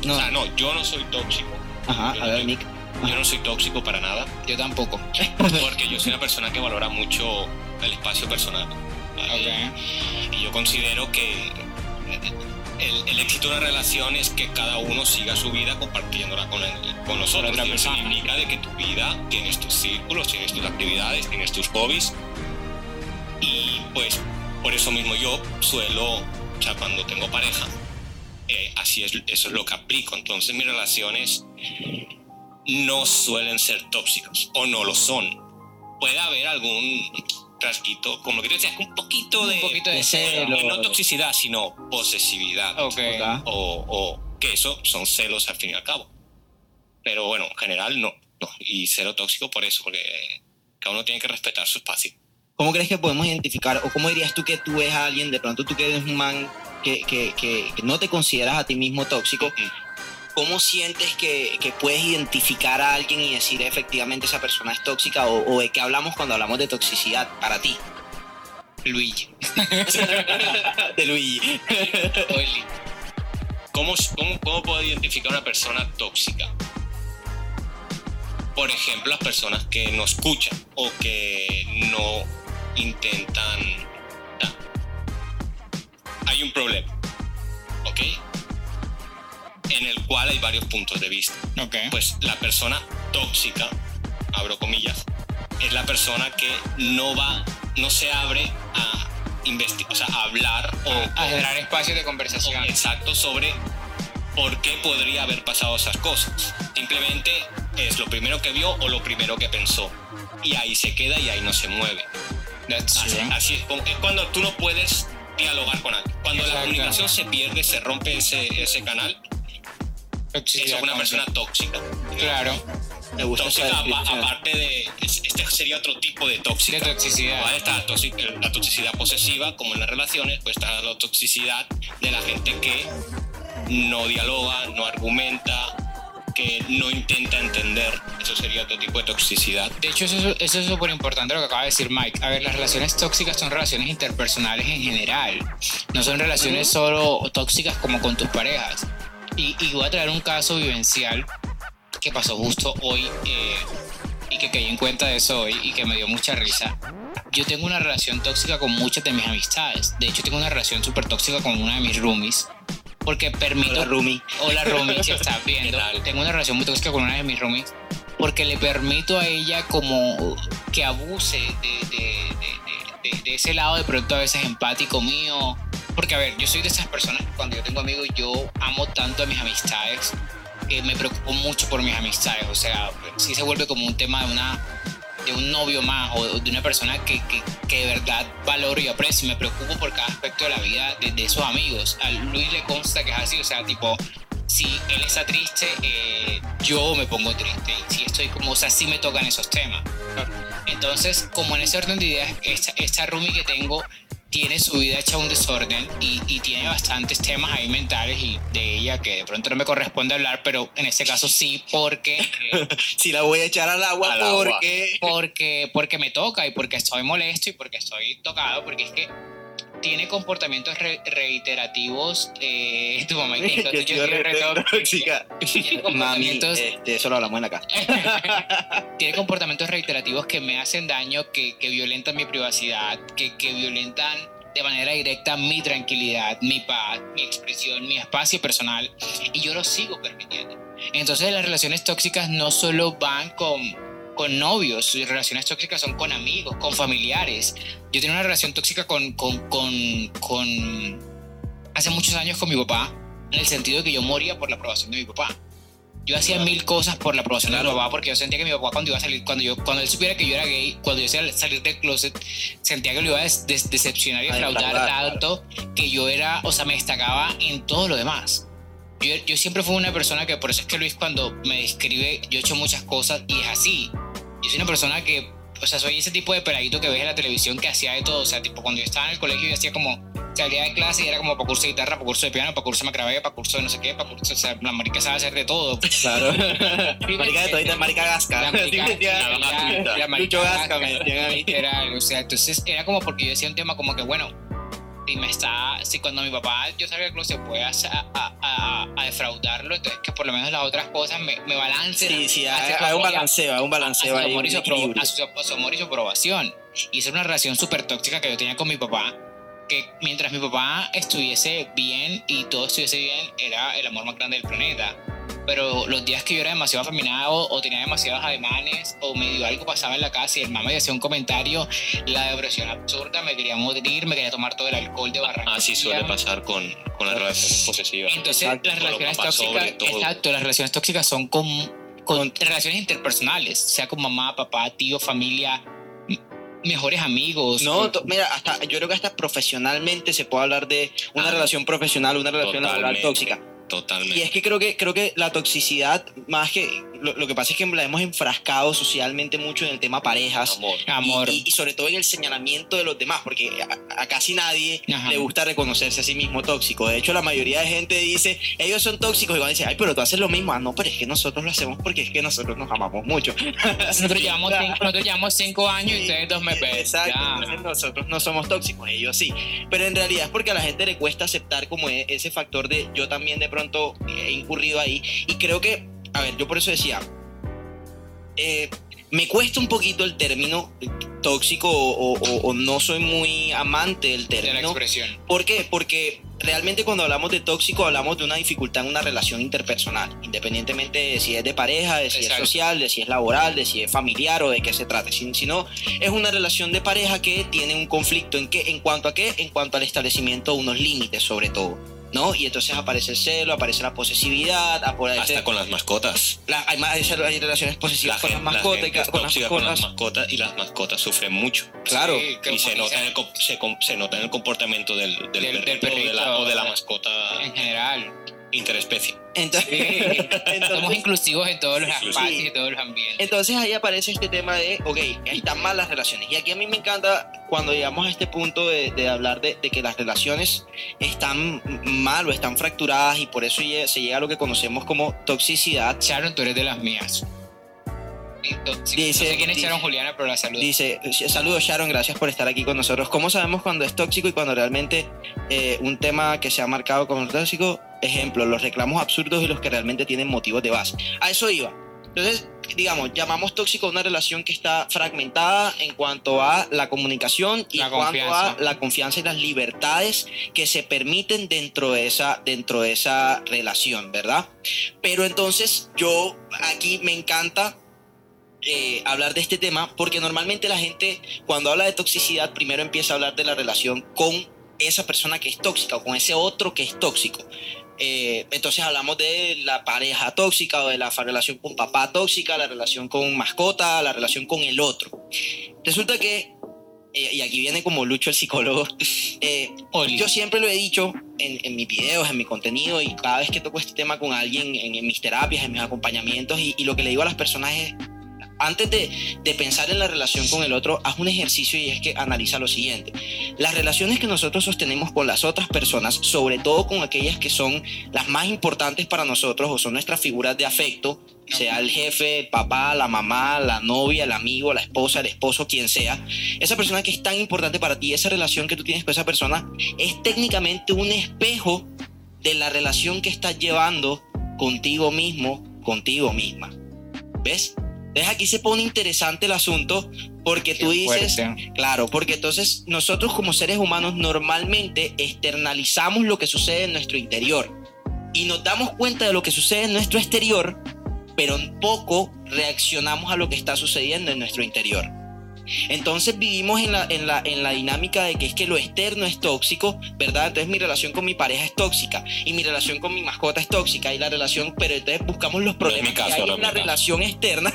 No. O sea, no, yo no soy tóxico. Ajá, a ver, Nick. Yo no soy tóxico para nada. Yo tampoco. Porque yo soy una persona que valora mucho el espacio personal. Y yo considero que el, éxito de una relación es que cada uno siga su vida compartiéndola con, el, con los otros. Eso significa de que tu vida tienes tus círculos, tienes tus actividades, tienes tus hobbies. Y pues por eso mismo yo suelo, o sea, cuando tengo pareja, eh, así es, eso es lo que aplico. Entonces mis relaciones no suelen ser tóxicos o no lo son. Puede haber algún rasquito, como que te decía, un poquito de, un poquito de celo. No toxicidad, sino posesividad. O, o, que eso son celos al fin y al cabo. Pero bueno, en general no. no. Y cero tóxico por eso, porque cada uno tiene que respetar su espacio. ¿Cómo crees que podemos identificar, o cómo dirías tú que tú ves a alguien, de pronto tú que eres un man que, que, que, no te consideras a ti mismo tóxico, ¿cómo sientes que, puedes identificar a alguien y decir efectivamente esa persona es tóxica o, de qué hablamos cuando hablamos de toxicidad para ti? Luigi. de Luigi. ¿Cómo, cómo, puedo identificar a una persona tóxica? Por ejemplo, las personas que no escuchan o que no intentan... hay un problema, ¿ok? En el cual hay varios puntos de vista. Pues la persona tóxica, abro comillas, es la persona que no va, no se abre a investigar, o sea, a hablar o a generar espacios de conversación. exacto, sobre por qué podría haber pasado esas cosas. Simplemente es lo primero que vio o lo primero que pensó. Y ahí se queda y ahí no se mueve. Así, es, es, cuando tú no puedes dialogar con alguien. Cuando la comunicación se pierde, se rompe ese, ese canal, es una persona tóxica. Claro. Me gusta Tóxica, aparte de. es- Este sería otro tipo de tóxica. De toxicidad. ¿vale? Está la, toxi- la toxicidad posesiva, como en las relaciones, pues está la toxicidad de la gente que no dialoga, no argumenta, que no intenta entender. Eso sería otro tipo de toxicidad. De hecho, eso, es- eso es súper importante lo que acaba de decir Mike. A ver, las relaciones tóxicas son relaciones interpersonales en general. No son relaciones solo tóxicas como con tus parejas. Y, y voy a traer un caso vivencial que pasó justo hoy eh, y que caí en cuenta de eso hoy y que me dio mucha risa. Yo tengo una relación tóxica con muchas de mis amistades. De hecho, tengo una relación súper tóxica con una de mis roomies. Porque permito... Hola, Rumi. Hola Rumi, si estás viendo. Tengo una relación muy tóxica con una de mis roomies porque le permito a ella como que abuse de, de- de- de- de ese lado de pronto a veces empático mío. Porque a ver, yo soy de esas personas que cuando yo tengo amigos yo amo tanto a mis amistades que me preocupo mucho por mis amistades. O sea, sí se vuelve como un tema de una de un novio más o de una persona que, que, que de verdad valoro y aprecio y me preocupo por cada aspecto de la vida de, de esos amigos. A Luis le consta que es así, o sea, tipo, si él está triste, eh, yo me pongo triste. Y si estoy como, o sea, sí me tocan esos temas. Entonces, como en ese orden de ideas, esta, esta roomie que tengo tiene su vida hecha un desorden y, y tiene bastantes temas ahí mentales y de ella que de pronto no me corresponde hablar, pero en este caso sí, porque... eh, Si la voy a echar al agua Al agua. porque... porque, porque me toca y porque estoy molesto y porque estoy tocado, porque es que tiene comportamientos re- reiterativos. Eh, tu mamá Yo yo, soy tóxica. Tiene Mami, comportamientos, este, eso lo hablamos en la casa. tiene comportamientos reiterativos que me hacen daño, que, que violentan mi privacidad, que, que violentan de manera directa mi tranquilidad, mi paz, mi expresión, mi espacio personal, y yo lo sigo permitiendo. Entonces las relaciones tóxicas no solo van con, con novios, sus relaciones tóxicas son con amigos, con familiares. Yo tenía una relación tóxica con, con, con, con hace muchos años con mi papá, en el sentido de que yo moría por la aprobación de mi papá. Yo hacía mil cosas por la aprobación de mi papá porque yo sentía que mi papá cuando iba a salir, cuando yo, cuando él supiera que yo era gay, cuando yo salir del closet, sentía que lo iba a des- des- decepcionar y defraudar, tanto que yo era, o sea, me destacaba en todo lo demás. Yo, yo siempre fui una persona que, por eso es que Luis cuando me describe, yo he hecho muchas cosas y es así. Yo soy una persona que, o sea, soy ese tipo de peladito que ves en la televisión que hacía de todo. O sea, tipo, cuando yo estaba en el colegio yo hacía como, salía de clase y era como para curso de guitarra, para curso de piano, para curso de macrabé, para curso de no sé qué, para curso, o sea, la marica sabe hacer de todo. Claro. marica de todita, marica gasca. La marica, la- gratuita. la marica Gasca gasca, me decían a mí. literal, o sea, entonces era como porque yo decía un tema como que, bueno, si me está, si cuando mi papá yo salga del closet puede a, a, a, a defraudarlo, entonces que por lo menos las otras cosas me, me balancen. Sí, sí, hay, hay un y balanceo, hay un balanceo y a su, amor y su aprobación. Y esa era una relación súper tóxica que yo tenía con mi papá, que mientras mi papá estuviese bien y todo estuviese bien, era el amor más grande del planeta. Pero los días que yo era demasiado afeminado o tenía demasiados ademanes o medio algo pasaba en la casa y el mamá me hacía un comentario, la depresión absurda, me quería morir, me quería tomar todo el alcohol de Barranquilla. Así suele pasar con, con las relaciones posesivas. Entonces, Exacto, las relaciones tóxicas, exacto, las relaciones tóxicas son con, con relaciones interpersonales, sea con mamá, papá, tío, familia, mejores amigos. No, mira, hasta, yo creo que hasta profesionalmente se puede hablar de una Ah. relación profesional, una relación laboral tóxica. Totalmente. Y es que creo que creo que la toxicidad, más que lo, lo que pasa es que la hemos enfrascado socialmente mucho en el tema parejas. Amor. amor. Y, y- y sobre todo en el señalamiento de los demás, porque a, a casi nadie Ajá. le gusta reconocerse a sí mismo tóxico. De hecho, la mayoría de gente dice, ellos son tóxicos, y cuando dice, ay, pero tú haces lo mismo. Ah, no, pero es que nosotros lo hacemos porque es que nosotros nos amamos mucho. nosotros, llevamos cinco, nosotros llevamos cinco años y ustedes dos meses. Exacto, Ya. entonces nosotros no somos tóxicos, ellos sí. Pero en realidad es porque a la gente le cuesta aceptar como e- ese factor de yo también de pronto he incurrido ahí. Y creo que, a ver, yo por eso decía, eh, me cuesta un poquito el término tóxico o, o- o no soy muy amante del De la término. expresión. ¿Por qué? Porque realmente cuando hablamos de tóxico hablamos de una dificultad en una relación interpersonal, independientemente de si es de pareja, de si Exacto. es social, de si es laboral, de si es familiar o de qué se trate. Si, si no, es una relación de pareja que tiene un conflicto en, qué, en cuanto a qué, en cuanto al establecimiento de unos límites sobre todo. ¿No? Y entonces aparece el celo, aparece la posesividad, aparece Hasta con las mascotas. la- hay, más, hay relaciones posesivas La con las gente, la mascotas, gente es con las tóxica con las mascotas. mascotas y las mascotas sufren mucho. Claro. Sí, Y se nota, en el, se, nota en el comportamiento del, del, Del- del perrito, o de la- o de la mascota. en general. Interespecie. Entonces, Sí. Somos inclusivos en todos los Sí. espacios y en todos los ambientes. entonces ahí aparece este tema de, ok, están mal las relaciones. Y aquí a mí me encanta cuando llegamos a este punto de, de hablar de, de que las relaciones están mal o están fracturadas y por eso se llega a lo que conocemos como toxicidad. Sharon, tú eres de las mías. Dice- no sé quién es dice- Sharon Juliana, pero la saludo. Dice, saludos Sharon, gracias por estar aquí con nosotros. ¿Cómo sabemos cuando es tóxico y cuando realmente eh, un tema que se ha marcado como tóxico? Ejemplo, los reclamos absurdos y los que realmente tienen motivos de base. A eso iba. Entonces, digamos, llamamos tóxico a una relación que está fragmentada en cuanto a la comunicación y La en cuanto a la confianza y las libertades que se permiten dentro de esa, dentro de esa relación, ¿verdad? Pero entonces yo aquí me encanta eh, hablar de este tema porque normalmente la gente cuando habla de toxicidad primero empieza a hablar de la relación con esa persona que es tóxica o con ese otro que es tóxico. Eh, entonces hablamos de la pareja tóxica o de la relación con papá tóxica, la relación con mascota, la relación con el otro. Resulta que, eh, y aquí viene como Lucho el psicólogo, eh, yo siempre lo he dicho en, en mis videos, en mi contenido y cada vez que toco este tema con alguien en, en mis terapias, en mis acompañamientos y, y lo que le digo a las personas es, antes de, de pensar en la relación con el otro, haz un ejercicio y es que analiza lo siguiente. Las relaciones que nosotros sostenemos con las otras personas, sobre todo con aquellas que son las más importantes para nosotros o son nuestras figuras de afecto, sea el jefe, el papá, la mamá, la novia, el amigo, la esposa, el esposo, quien sea, esa persona que es tan importante para ti, esa relación que tú tienes con esa persona, es técnicamente un espejo de la relación que estás llevando contigo mismo, contigo misma. ¿Ves? Entonces aquí se pone interesante el asunto porque tú dices, claro, porque entonces nosotros como seres humanos normalmente externalizamos lo que sucede en nuestro interior y nos damos cuenta de lo que sucede en nuestro exterior, pero en poco reaccionamos a lo que está sucediendo en nuestro interior. Entonces vivimos en la, en, la, en la dinámica de que es que lo externo es tóxico, ¿verdad? Entonces mi relación con mi pareja es tóxica y mi relación con mi mascota es tóxica y la relación, pero entonces buscamos los No problemas caso, que hay no en la relación externa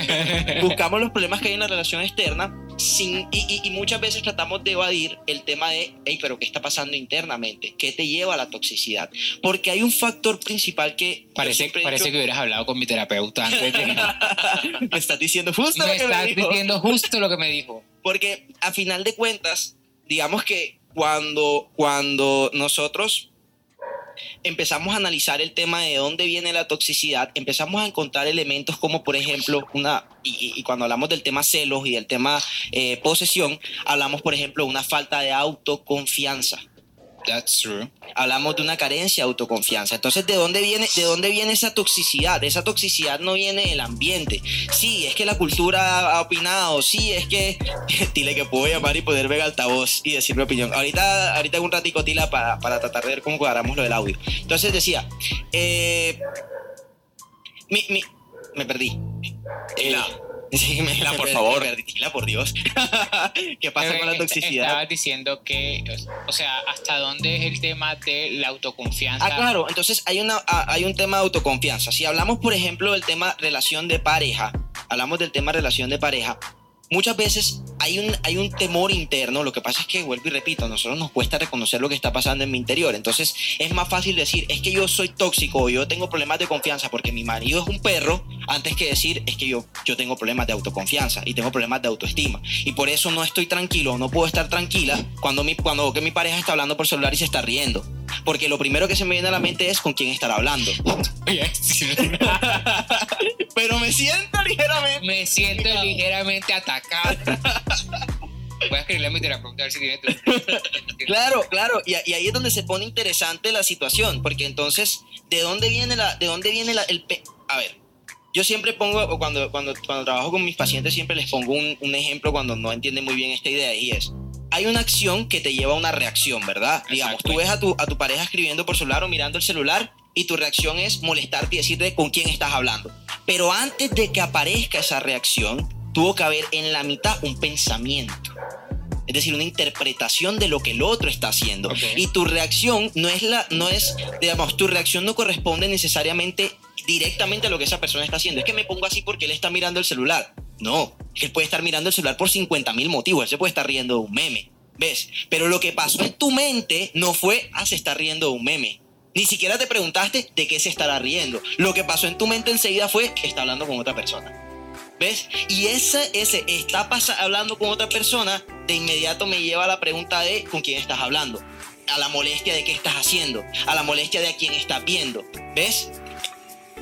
buscamos los problemas que hay en la relación externa sin, y, muchas veces tratamos de evadir el tema de, hey, pero ¿qué está pasando internamente? ¿Qué te lleva a la toxicidad? Porque hay un factor principal que... Parece, parece que hubieras hablado con mi terapeuta antes de... me estás diciendo justo me lo que me estás dijo. diciendo justo lo que me dijo. Porque a final de cuentas, digamos que cuando, cuando nosotros empezamos a analizar el tema de dónde viene la toxicidad, empezamos a encontrar elementos como, por ejemplo, una, y, cuando hablamos del tema celos y del tema eh, posesión, hablamos, por ejemplo, de una falta de autoconfianza. That's true. Hablamos de una carencia de autoconfianza. Entonces, ¿de dónde viene, de dónde viene esa toxicidad? Esa toxicidad no viene del ambiente. Sí, es que la cultura ha opinado. Sí, es que. Dile que puedo llamar y poder ver altavoz y decir mi opinión. Ahorita, ahorita un ratico, Tila, para, para tratar de ver cómo cuadramos lo del audio. Entonces decía. eh, mi- mi- me perdí. Tila. Eh, sí, me, Tila, me por favor. por Dios. ¿Qué pasa con la toxicidad? Estabas diciendo que, o sea, ¿hasta dónde es el tema de la autoconfianza? Ah, claro. Entonces hay, una, ah, hay un tema de autoconfianza. Si hablamos, por ejemplo, del tema relación de pareja, hablamos del tema relación de pareja, muchas veces hay un, hay un temor interno. Lo que pasa es que, vuelvo y repito, a nosotros nos cuesta reconocer lo que está pasando en mi interior. Entonces es más fácil decir, es que yo soy tóxico o yo tengo problemas de confianza porque mi marido es un perro, antes que decir, es que yo, yo tengo problemas de autoconfianza y tengo problemas de autoestima. Y por eso no estoy tranquilo, no puedo estar tranquila cuando mi, cuando que mi pareja está hablando por celular y se está riendo. Porque lo primero que se me viene a la mente es con quién estar hablando. Pero me siento ligeramente. Me siento ligeramente atacado. Voy a escribirle a mi terapeuta a ver si tiene tu- Claro, claro. Y, y ahí es donde se pone interesante la situación. Porque entonces, ¿de dónde viene la, de dónde viene la, el pe- A ver, yo siempre pongo, o cuando, cuando, cuando trabajo con mis pacientes, siempre les pongo un, un ejemplo cuando no entienden muy bien esta idea. Y es. Hay una acción que te lleva a una reacción, ¿verdad? Digamos, tú ves a tu, a tu pareja escribiendo por celular o mirando el celular y tu reacción es molestarte y decirte con quién estás hablando. Pero antes de que aparezca esa reacción, tuvo que haber en la mitad un pensamiento. Es decir, una interpretación de lo que el otro está haciendo. Y tu reacción no es la, no es, digamos, tu reacción no corresponde necesariamente directamente a lo que esa persona está haciendo. Es que me pongo así porque él está mirando el celular. No, es que él puede estar mirando el celular por 50 mil motivos. Él se puede estar riendo de un meme. ¿Ves? Pero lo que pasó en tu mente no fue, ah, se está riendo de un meme. Ni siquiera te preguntaste de qué se estará riendo. Lo que pasó en tu mente enseguida fue, está hablando con otra persona. ¿Ves? Y ese, ese está hablando con otra persona, de inmediato me lleva a la pregunta de con quién estás hablando, a la molestia de qué estás haciendo, a la molestia de a quién estás viendo. ¿Ves?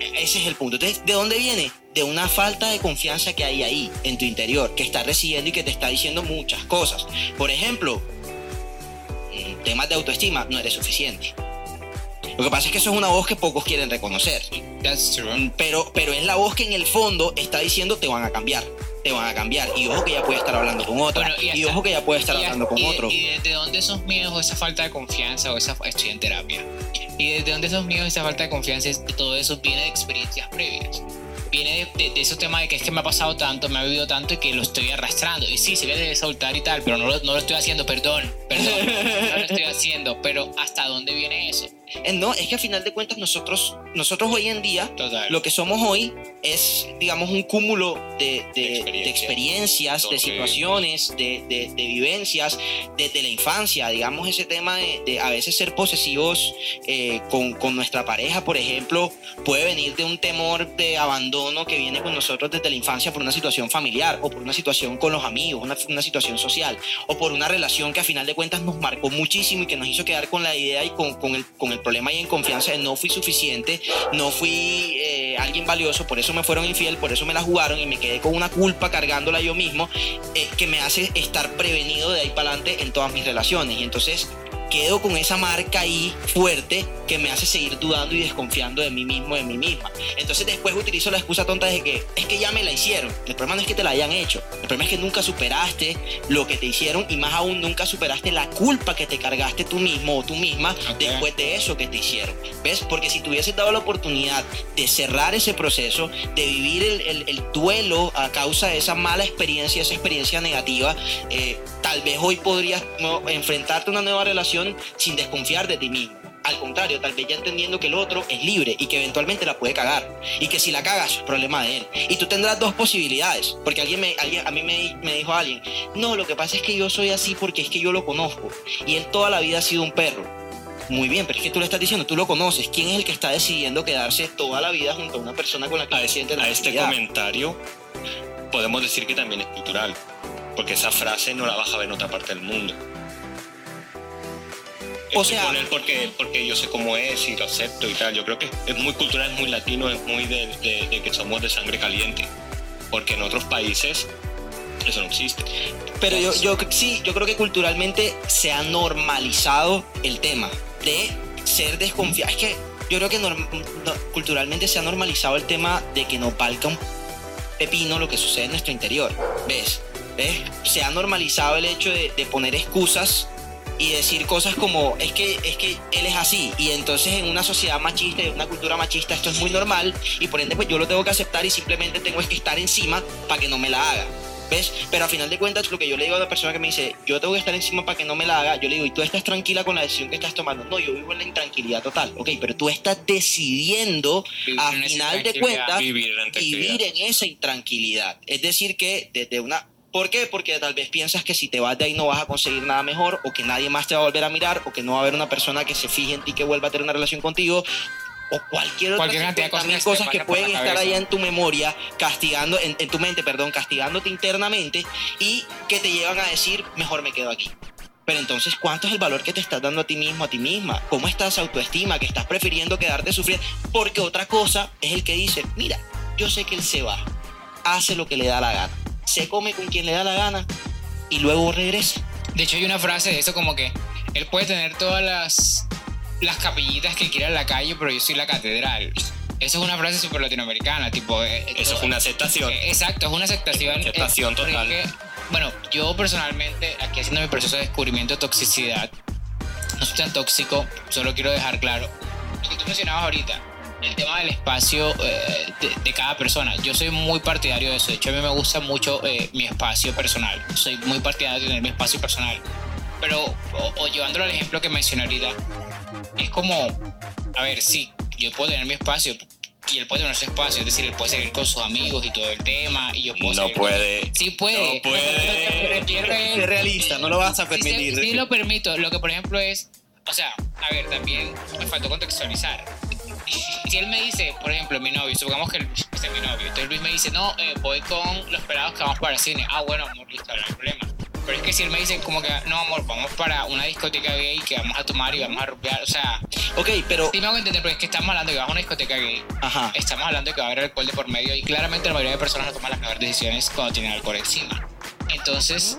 Ese es el punto. Entonces, ¿de dónde viene? De una falta de confianza que hay ahí, en tu interior, que está recibiendo y que te está diciendo muchas cosas. Por ejemplo, temas de autoestima, no eres suficiente. Lo que pasa es que eso es una voz que pocos quieren reconocer. Pero, pero es la voz que en el fondo está diciendo te van a cambiar. Te van a cambiar. Y ojo que ya puede estar hablando con otra. y, ojo que ya puede estar hablando con otro. ¿Y desde dónde esos miedos o esa falta de confianza o esa... Estoy en terapia. ¿Y desde dónde esos miedos, esa falta de confianza, todo eso viene de experiencias previas? viene de, de, esos temas de que es que me ha pasado tanto, me ha vivido tanto y que lo estoy arrastrando. Y sí, se debe soltar y tal, pero no lo, no lo estoy haciendo, perdón, perdón, no lo estoy haciendo. Pero ¿hasta dónde viene eso? Eh, no, es que a final de cuentas nosotros, nosotros hoy en día, lo que somos hoy es, digamos, un cúmulo de, de, experiencias, de situaciones, de, vivencias desde la infancia. Digamos, ese tema de, a veces ser posesivos eh, con, con, nuestra pareja, por ejemplo, puede venir de un temor de abandono que viene con nosotros desde la infancia por una situación familiar o por una situación con los amigos, una, una situación social o por una relación que a final de cuentas nos marcó muchísimo y que nos hizo quedar con la idea y con, con el, con el problema y en confianza de no fui suficiente, no fui eh, alguien valioso, por eso me fueron infiel, por eso me la jugaron y me quedé con una culpa cargándola yo mismo eh, que me hace estar prevenido de ahí para adelante en todas mis relaciones. Y entonces quedo con esa marca ahí fuerte que me hace seguir dudando y desconfiando de mí mismo, de mí misma. Entonces después utilizo la excusa tonta de que es que ya me la hicieron. El problema no es que te la hayan hecho. El problema es que nunca superaste lo que te hicieron y más aún nunca superaste la culpa que te cargaste tú mismo o tú misma después de eso que te hicieron. ¿Ves? Porque si te hubieses dado la oportunidad de cerrar ese proceso, de vivir el, duelo a causa de esa mala experiencia, esa experiencia negativa, eh, tal vez hoy podrías enfrentarte a una nueva relación sin desconfiar de ti mismo. Al contrario, tal vez ya entendiendo que el otro es libre y que eventualmente la puede cagar. Y que si la cagas, es problema de él. Y tú tendrás dos posibilidades. Porque alguien, me, alguien a mí me, me dijo alguien, no, lo que pasa es que yo soy así porque es que yo lo conozco. Y él toda la vida ha sido un perro. Muy bien, pero es que tú lo estás diciendo, tú lo conoces. ¿Quién es el que está decidiendo quedarse toda la vida junto a una persona con la que a, siente a este comentario podemos decir que también es cultural, porque esa frase no la vas a ver en otra parte del mundo o sea, con él porque, porque yo sé cómo es y lo acepto y tal. Yo creo que es muy cultural, es muy latino, es muy de, que somos de sangre caliente. Porque en otros países eso no existe. Pero yo, yo sí, yo creo que culturalmente se ha normalizado el tema de ser desconfiado. Es que yo creo que culturalmente se ha normalizado el tema de que nos valga un pepino lo que sucede en nuestro interior. ¿Ves? ¿Ves? Se ha normalizado el hecho de, de poner excusas y decir cosas como es que es que él es así y entonces en una sociedad machista en una cultura machista esto es muy normal y por ende pues yo lo tengo que aceptar y simplemente tengo que estar encima para que no me la haga ¿Ves? Pero a final de cuentas, lo que yo le digo a una persona que me dice, yo tengo que estar encima para que no me la haga, yo le digo, ¿y tú estás tranquila con la decisión que estás tomando? No, yo vivo en la intranquilidad total, ok, pero tú estás decidiendo, a final de cuentas, vivir en esa intranquilidad. Es decir, que desde una ¿Por qué? Porque tal vez piensas que si te vas de ahí no vas a conseguir nada mejor, o que nadie más te va a volver a mirar, o que no va a haber una persona que se fije en ti que vuelva a tener una relación contigo, o cualquier otra cualquier cosas, cosas que pueden estar allá en tu memoria, castigando, en, tu mente, perdón, castigándote internamente y que te llevan a decir, mejor me quedo aquí. Pero entonces, ¿cuánto es el valor que te estás dando a ti mismo, a ti misma? ¿Cómo estás autoestima? Que estás prefiriendo quedarte sufriendo. Porque otra cosa es el que dice, mira, yo sé que él se va, hace lo que le da la gana se come con quien le da la gana y luego regresa. De hecho, hay una frase de eso como que él puede tener todas las, las capillitas que quiera en la calle, pero yo soy la catedral. Eso es una frase súper latinoamericana, tipo... Eh, eh, eso es una aceptación. Eh, exacto, es una aceptación. Aceptación total. bueno, yo personalmente, aquí haciendo mi proceso de descubrimiento de toxicidad, no soy tan tóxico, solo quiero dejar claro, lo que tú mencionabas ahorita, el tema del espacio eh, de, cada persona. Yo soy muy partidario de eso. De hecho, a mí me gusta mucho eh, mi espacio personal. Soy muy partidario de tener mi espacio personal. Pero, o, llevándolo al ejemplo que mencioné ahorita, es como, a ver, sí, yo puedo tener mi espacio y él puede tener su espacio, es decir, él puede seguir con sus amigos y todo el tema y yo puedo No puede. Sí puede. No puede. Ser realista, no lo vas a permitir. Sí, sí, lo permito. Lo que, por ejemplo, es o sea, a ver, también me faltó contextualizar. Si él me dice, por ejemplo, mi novio, supongamos que Luis es mi novio, entonces Luis me dice, no, eh, voy con los pelados que vamos para el cine. Ah, bueno, amor, listo, no hay problema. Pero es que si él me dice como que, no, amor, vamos para una discoteca gay que vamos a tomar y vamos a romper, o sea, Ok, pero... sí me hago entender, porque es que estamos hablando de que vamos a una discoteca gay, Ajá. estamos hablando de que va a haber alcohol de por medio y claramente la mayoría de personas no toman las mejores decisiones cuando tienen alcohol encima. Entonces,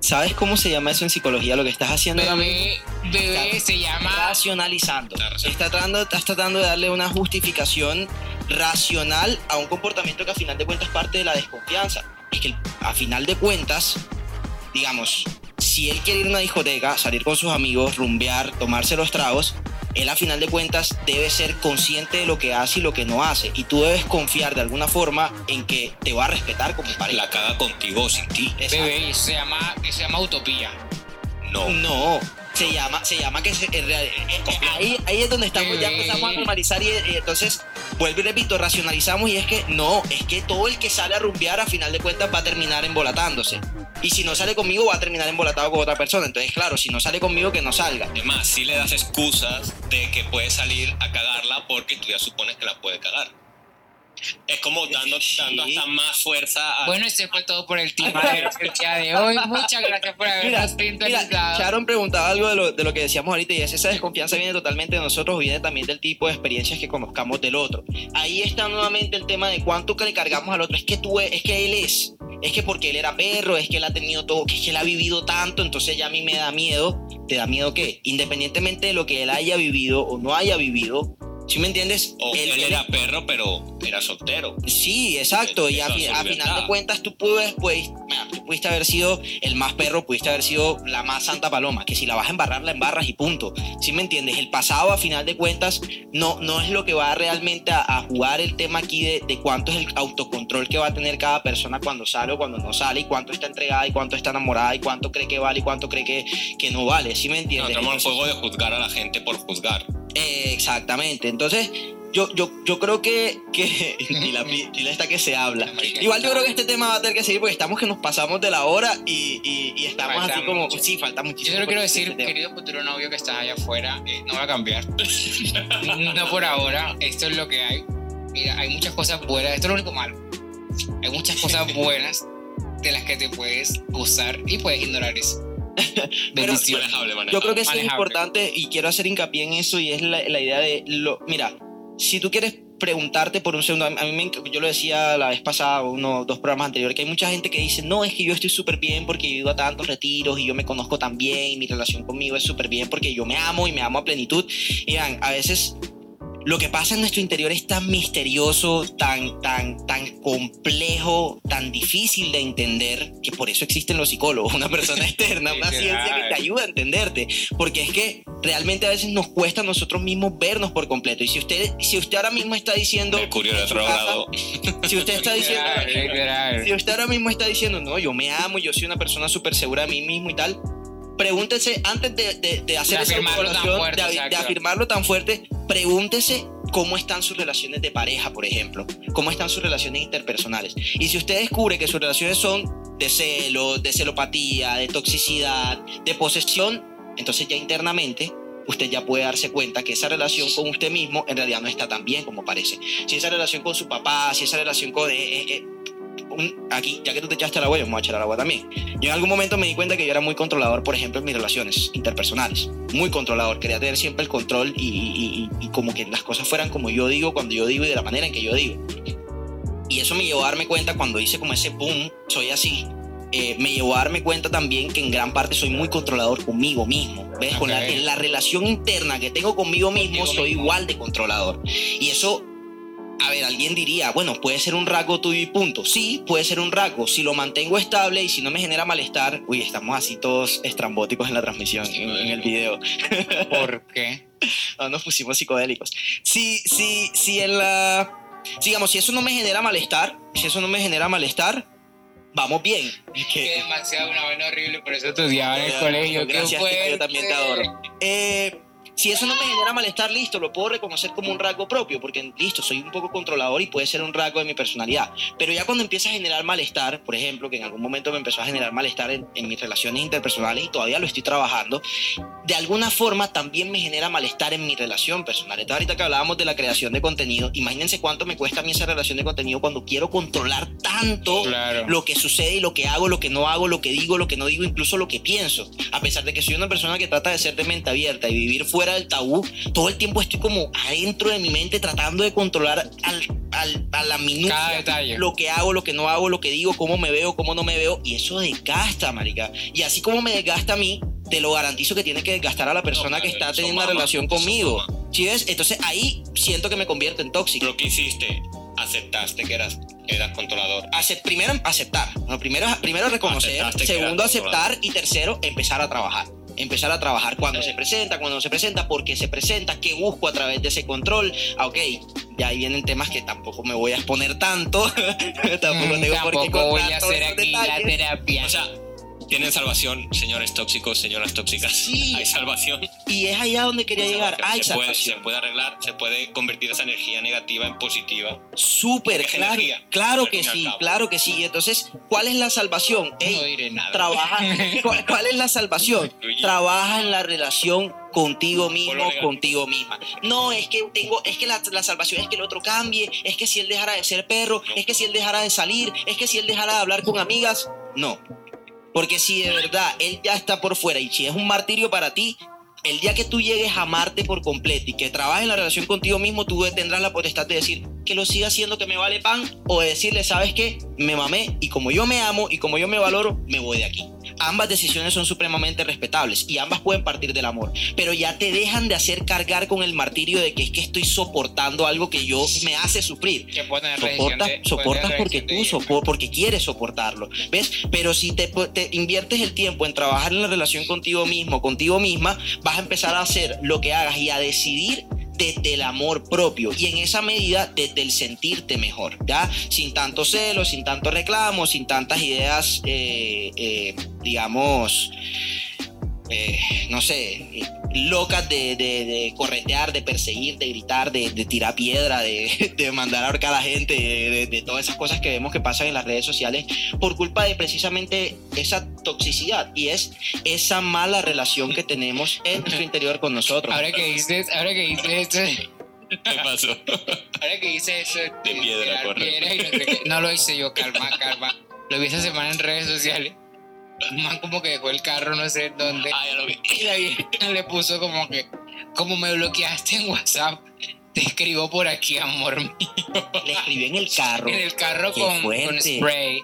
¿Sabes cómo se llama eso en psicología? Lo que estás haciendo bebé, bebé se llama... racionalizando. Está racionalizando. Está tratando, estás tratando de darle una justificación racional a un comportamiento que a final de cuentas parte de la desconfianza. Es que a final de cuentas, digamos, si él quiere ir a una discoteca, salir con sus amigos, rumbear, tomarse los tragos, él a final de cuentas debe ser consciente de lo que hace y lo que no hace. Y tú debes confiar de alguna forma en que te va a respetar como pareja. La caga contigo sin ti. Bebé, se llama, se llama utopía. No. No, se llama, se llama que se- eh, eh, ahí, ahí es donde estamos, ya Eh. empezamos a normalizar y, y entonces vuelvo y repito, racionalizamos y es que no, es que todo el que sale a rumbear a final de cuentas va a terminar embolatándose. Y si no sale conmigo va a terminar embolatado con otra persona. Entonces, claro, si no sale conmigo, que no salga. Además, si le das excusas de que puede salir a cagarla porque tú ya supones que la puede cagar. Es como dando, Sí. dando hasta más fuerza a... Bueno, este fue todo por el tema del día de hoy. Muchas gracias por habernos sintonizado. Sharon preguntaba algo de lo, de lo que decíamos ahorita y es esa desconfianza viene totalmente de nosotros, o viene también del tipo de experiencias que conozcamos del otro. Ahí está nuevamente el tema de cuánto que le cargamos al otro. Es que tú, es que él es, es que porque él era perro, es que él ha tenido todo, que es que él ha vivido tanto, entonces ya a mí me da miedo. ¿Te da miedo qué? Independientemente de lo que él haya vivido o no haya vivido, ¿sí me entiendes? O él, era perro, pero era soltero. Sí, exacto. Y a, final de cuentas tú puedes, pues, mira, tú pudiste haber sido el más perro, pudiste haber sido la más santa paloma, que si la vas a embarrar, la embarras y punto. ¿Sí me entiendes? El pasado a final de cuentas no, no es lo que va realmente a, a jugar el tema aquí de, de cuánto es el autocontrol que va a tener cada persona cuando sale o cuando no sale y cuánto está entregada y cuánto está enamorada y cuánto cree que vale y cuánto cree que, que no vale. ¿Sí me No, entiendes? entramos al Entonces- juego de juzgar a la gente por juzgar. eh, exactamente. Entonces, yo, yo, yo creo que. que y la, y la está que se habla. Igual yo creo que este tema va a tener que seguir porque estamos que nos pasamos de la hora y, y- y estamos Falta así como. mucho. Sí, falta Yo muchísimo. solo quiero por decir, este querido futuro novio que estás allá afuera, eh, no va a cambiar. no por ahora, esto es lo que hay. Mira, hay muchas cosas buenas, esto es lo único malo. Hay muchas cosas buenas de las que te puedes usar y puedes ignorar eso. Bendiciones. Manejable, manejable. Yo creo que sí es manejable. importante y quiero hacer hincapié en eso y es la, la idea de. Lo, mira, si tú quieres preguntarte por un segundo, a mí, me yo lo decía la vez pasada, uno dos programas anteriores, que hay mucha gente que dice, no, es que yo estoy súper bien porque yo ido a tantos retiros y yo me conozco tan bien y mi relación conmigo es súper bien porque yo me amo y me amo a plenitud. Y vean, a veces lo que pasa en nuestro interior es tan misterioso, tan, tan, tan complejo, tan difícil de entender, que por eso existen los psicólogos, una persona externa, una ciencia que te ayuda a entenderte. Porque es que realmente a veces nos cuesta a nosotros mismos vernos por completo. Y si usted, si usted ahora mismo está diciendo, Mercurio su retrogrado. casa, si usted está diciendo, si usted ahora mismo está diciendo, no, yo me amo, yo soy una persona súper segura de mí mismo y tal, pregúntese, antes de, de- de hacer De esa afirmarlo tan evaluación, fuerte, de, afirmarlo tan fuerte, pregúntese cómo están sus relaciones de pareja, por ejemplo, cómo están sus relaciones interpersonales. Y si usted descubre que sus relaciones son de celos, de celopatía, de toxicidad, de posesión, entonces ya internamente usted ya puede darse cuenta que esa relación con usted mismo en realidad no está tan bien como parece. Si esa relación con su papá, si esa relación con... eh, eh, eh, un- aquí, ya que tú te echaste al agua, yo me voy a echar al agua también. Yo en algún momento me di cuenta que yo era muy controlador, por ejemplo, en mis relaciones interpersonales. Muy controlador. Quería tener siempre el control y, y- y- y como que las cosas fueran como yo digo, cuando yo digo y de la manera en que yo digo. Y eso me llevó a darme cuenta cuando hice como ese boom, soy así. eh, me llevó a darme cuenta también que en gran parte soy muy controlador conmigo mismo. ¿Ves? Con la, en la relación interna que tengo conmigo mismo, Contigo soy mismo. igual de controlador. Y eso a ver, alguien diría, bueno, puede ser un rasgo tuyo y punto. Sí, puede ser un rasgo. Si lo mantengo estable y si no me genera malestar, uy, estamos así todos estrambóticos en la transmisión, en, en el video. ¿Por qué? No, nos pusimos psicodélicos. Si, si, si en la. Digamos, si eso no me genera malestar, si eso no me genera malestar, vamos bien. Que- demasiado una vaina horrible, por eso te odiaba en el colegio. ¿Qué gracias, fue? yo también te adoro. Eh, Si eso no me genera malestar, listo, lo puedo reconocer como un rasgo propio, porque listo, soy un poco controlador y puede ser un rasgo de mi personalidad. Pero ya cuando empieza a generar malestar, por ejemplo, que en algún momento me empezó a generar malestar en, en mis relaciones interpersonales y todavía lo estoy trabajando, de alguna forma también me genera malestar en mi relación personal. Entonces, ahorita que hablábamos de la creación de contenido, imagínense cuánto me cuesta a mí esa relación de contenido cuando quiero controlar tanto Claro. lo que sucede y lo que hago, lo que no hago, lo que digo, lo que no digo, incluso lo que pienso. A pesar de que soy una persona que trata de ser de mente abierta y vivir fuera del tabú, todo el tiempo estoy como adentro de mi mente tratando de controlar al, al- a la detalle. lo que hago, lo que no hago, lo que digo, cómo me veo, cómo no me veo. Y eso desgasta, marica. Y así como me desgasta a mí, te lo garantizo que tiene que desgastar a la persona No, que está teniendo una relación conmigo. ¿Sí ves? Entonces ahí siento que me convierto en tóxico. Lo que hiciste, aceptaste que eras, eras controlador. Acep- primero aceptar. No, primero, primero reconocer. Aceptaste Segundo, aceptar. Y tercero, empezar a trabajar. Empezar a trabajar cuando se presenta, cuando no se presenta, por qué se presenta, qué busco a través de ese control. Ah, ok, ya ahí vienen temas que tampoco me voy a exponer tanto. tampoco Mm, tengo por qué Tampoco voy a hacer aquí la terapia. O sea, tienen salvación, señores tóxicos, señoras tóxicas. Sí. Hay salvación. Y es allá donde quería llegar. Hay se, puede, se salvación. puede arreglar, se puede convertir esa energía negativa en positiva. Súper, claro. energía, Claro que sí, claro que sí. Y Entonces, ¿cuál es la salvación? Ey, no diré nada. trabaja. ¿Cuál, cuál es la salvación? Trabaja en la relación contigo mismo, contigo misma. No, es que tengo, es que la, la salvación es que el otro cambie, es que si él dejara de ser perro, es que si él dejara de salir, es que si él dejara de hablar con amigas. No. Porque si de verdad él ya está por fuera y si es un martirio para ti, el día que tú llegues a amarte por completo y que trabajes en la relación contigo mismo, tú tendrás la potestad de decir que lo siga haciendo que me vale pan o de decirle, ¿sabes qué? Me mamé y como yo me amo y como yo me valoro, me voy de aquí. Ambas decisiones son supremamente respetables y ambas pueden partir del amor, pero ya te dejan de hacer cargar con el martirio de que es que estoy soportando algo que yo me hace sufrir Que soportas, de- soportas porque tú sopor- porque quieres soportarlo, ¿ves? Pero si te, te inviertes el tiempo en trabajar en la relación contigo mismo, contigo misma, vas a empezar a hacer lo que hagas y a decidir desde el amor propio y en esa medida desde el sentirte mejor, ¿ya? Sin tanto celo, sin tanto reclamo, sin tantas ideas, eh, eh, digamos, eh, no sé, locas de, de- de corretear, de perseguir, de gritar, de, de tirar piedra, de, de mandar a ahorcar a la gente, de, de- de todas esas cosas que vemos que pasan en las redes sociales por culpa de precisamente esa toxicidad y es esa mala relación que tenemos en nuestro interior con nosotros. Ahora que dices, ahora que dices eso, ¿Qué pasó? ahora que dices eso De piedra, piedra y no, sé no lo hice yo, calma, calma. Lo vi esa semana en redes sociales. Man como que dejó el carro no sé dónde. Ah, ya lo vi. Y la vieja le puso como que, como me bloqueaste en WhatsApp, te escribo por aquí, amor mío. Le escribió en el carro. En el carro con, spray.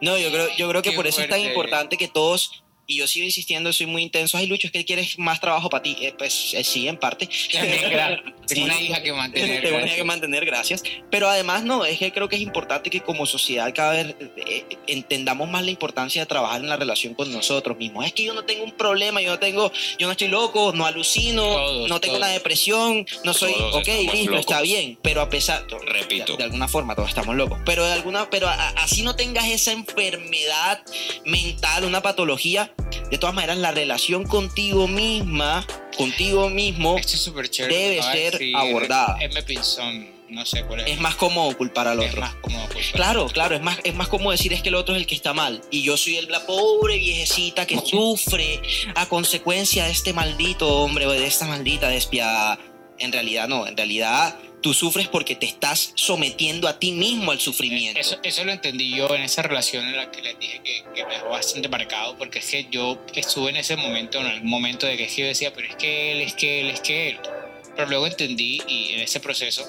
No, yo creo, yo creo que Qué por eso es tan importante que todos, y yo sigo insistiendo, soy muy intenso, ay Lucho, es que quieres más trabajo para ti. Eh, pues eh, sí, en parte. Tengo una hija que mantener. Tengo una hija que mantener, gracias. Pero además, no, es que creo que es importante que como sociedad cada vez eh, entendamos más la importancia de trabajar en la relación con nosotros mismos. Es que yo no tengo un problema, yo no tengo, yo no estoy loco, no alucino, Todos, no tengo todos. una depresión, no soy, Todos ok, listo, locos. está bien, pero a pesar, Repito. de, de alguna forma todos estamos locos, pero de alguna, pero a- así no tengas esa enfermedad mental, una patología, de todas maneras la relación contigo misma, contigo mismo, Esto es chévere. Debe ser decir abordada. M. Pinzón, no sé cuál es. es más cómodo culpar al Es otro. más cómodo culpar. Claro, claro, es más, es más como decir es que el otro es el que está mal y yo soy el, la pobre viejecita que sufre a consecuencia de este maldito hombre o de esta maldita despiadada. En realidad no, en realidad tú sufres porque te estás sometiendo a ti mismo al sufrimiento. Eso, eso lo entendí yo en esa relación en la que les dije que, que me dejó bastante marcado, porque es que yo estuve en ese momento, en algún momento de que es que yo decía, pero es que él, es que él, es que él. Pero luego entendí y en ese proceso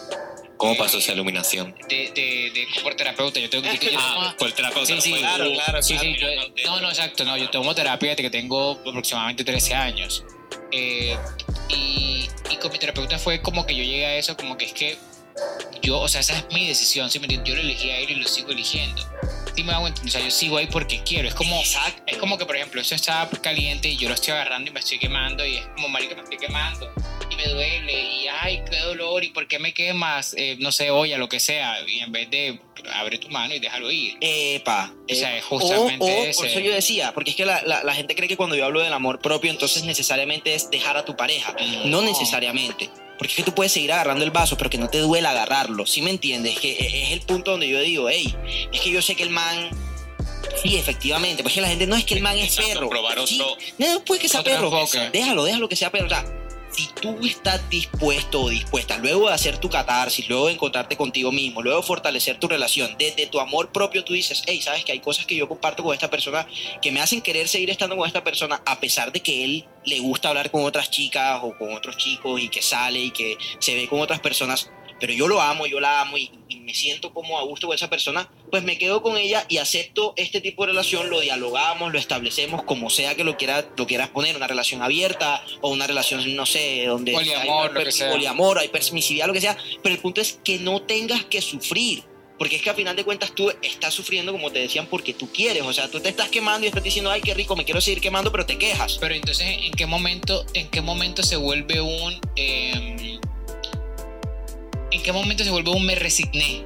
¿Cómo pasó esa iluminación? de, de, de por terapeuta, yo tengo yo- yo Ah, el terapeuta. Sí, sí, claro, claro, Sí, sí, claro. yo- no, no, exacto, no, yo tomo terapia desde que tengo aproximadamente 13 años. Eh, y, y con mi terapeuta fue como que yo llegué a eso, como que es que yo, o sea, esa es mi decisión, ¿sí? Yo lo elegí a él y lo sigo eligiendo. Sí me hago entender, o sea, yo sigo ahí porque quiero. Es como, es como que, por ejemplo, eso está caliente y yo lo estoy agarrando y me estoy quemando y es como, marica, me estoy quemando y me duele y, ay, qué dolor y por qué me quemas, Eh, no sé, olla, lo que sea. Y en vez de abre tu mano y déjalo ir. Epa. O sea, es justamente o- o, ese. Por eso yo decía, porque es que la, la- la gente cree que cuando yo hablo del amor propio, entonces necesariamente es dejar a tu pareja. No necesariamente. Porque es que tú puedes seguir agarrando el vaso, pero que no te duele agarrarlo. ¿Sí me entiendes? Que e- es el punto donde yo digo, hey, es que yo sé que el man. Sí, efectivamente. Porque la gente no es que el man es Exacto, perro. probar Sí, otro- no, puede que sea perro. enfoque. Déjalo, déjalo que sea perro. O sea, si tú estás dispuesto o dispuesta, luego de hacer tu catarsis, luego de encontrarte contigo mismo, luego de fortalecer tu relación, desde tu amor propio, tú dices, hey, sabes que hay cosas que yo comparto con esta persona que me hacen querer seguir estando con esta persona, a pesar de que él le gusta hablar con otras chicas o con otros chicos y que sale y que se ve con otras personas. Pero yo lo amo, yo la amo y, me siento como a gusto con esa persona, pues me quedo con ella y acepto este tipo de relación, lo dialogamos, lo establecemos como sea que lo, quiera, lo quieras poner, una relación abierta o una relación, no sé, donde Poliamor, hay lo que per- sea. poliamor, hay permisividad, lo que sea, pero el punto es que no tengas que sufrir. Porque es que a final de cuentas tú estás sufriendo, como te decían, porque tú quieres. O sea, tú te estás quemando y estás diciendo, ay, qué rico, me quiero seguir quemando, pero te quejas. Pero entonces, ¿en qué momento, en qué momento se vuelve un... eh, ¿En qué momento se vuelve un me resigné?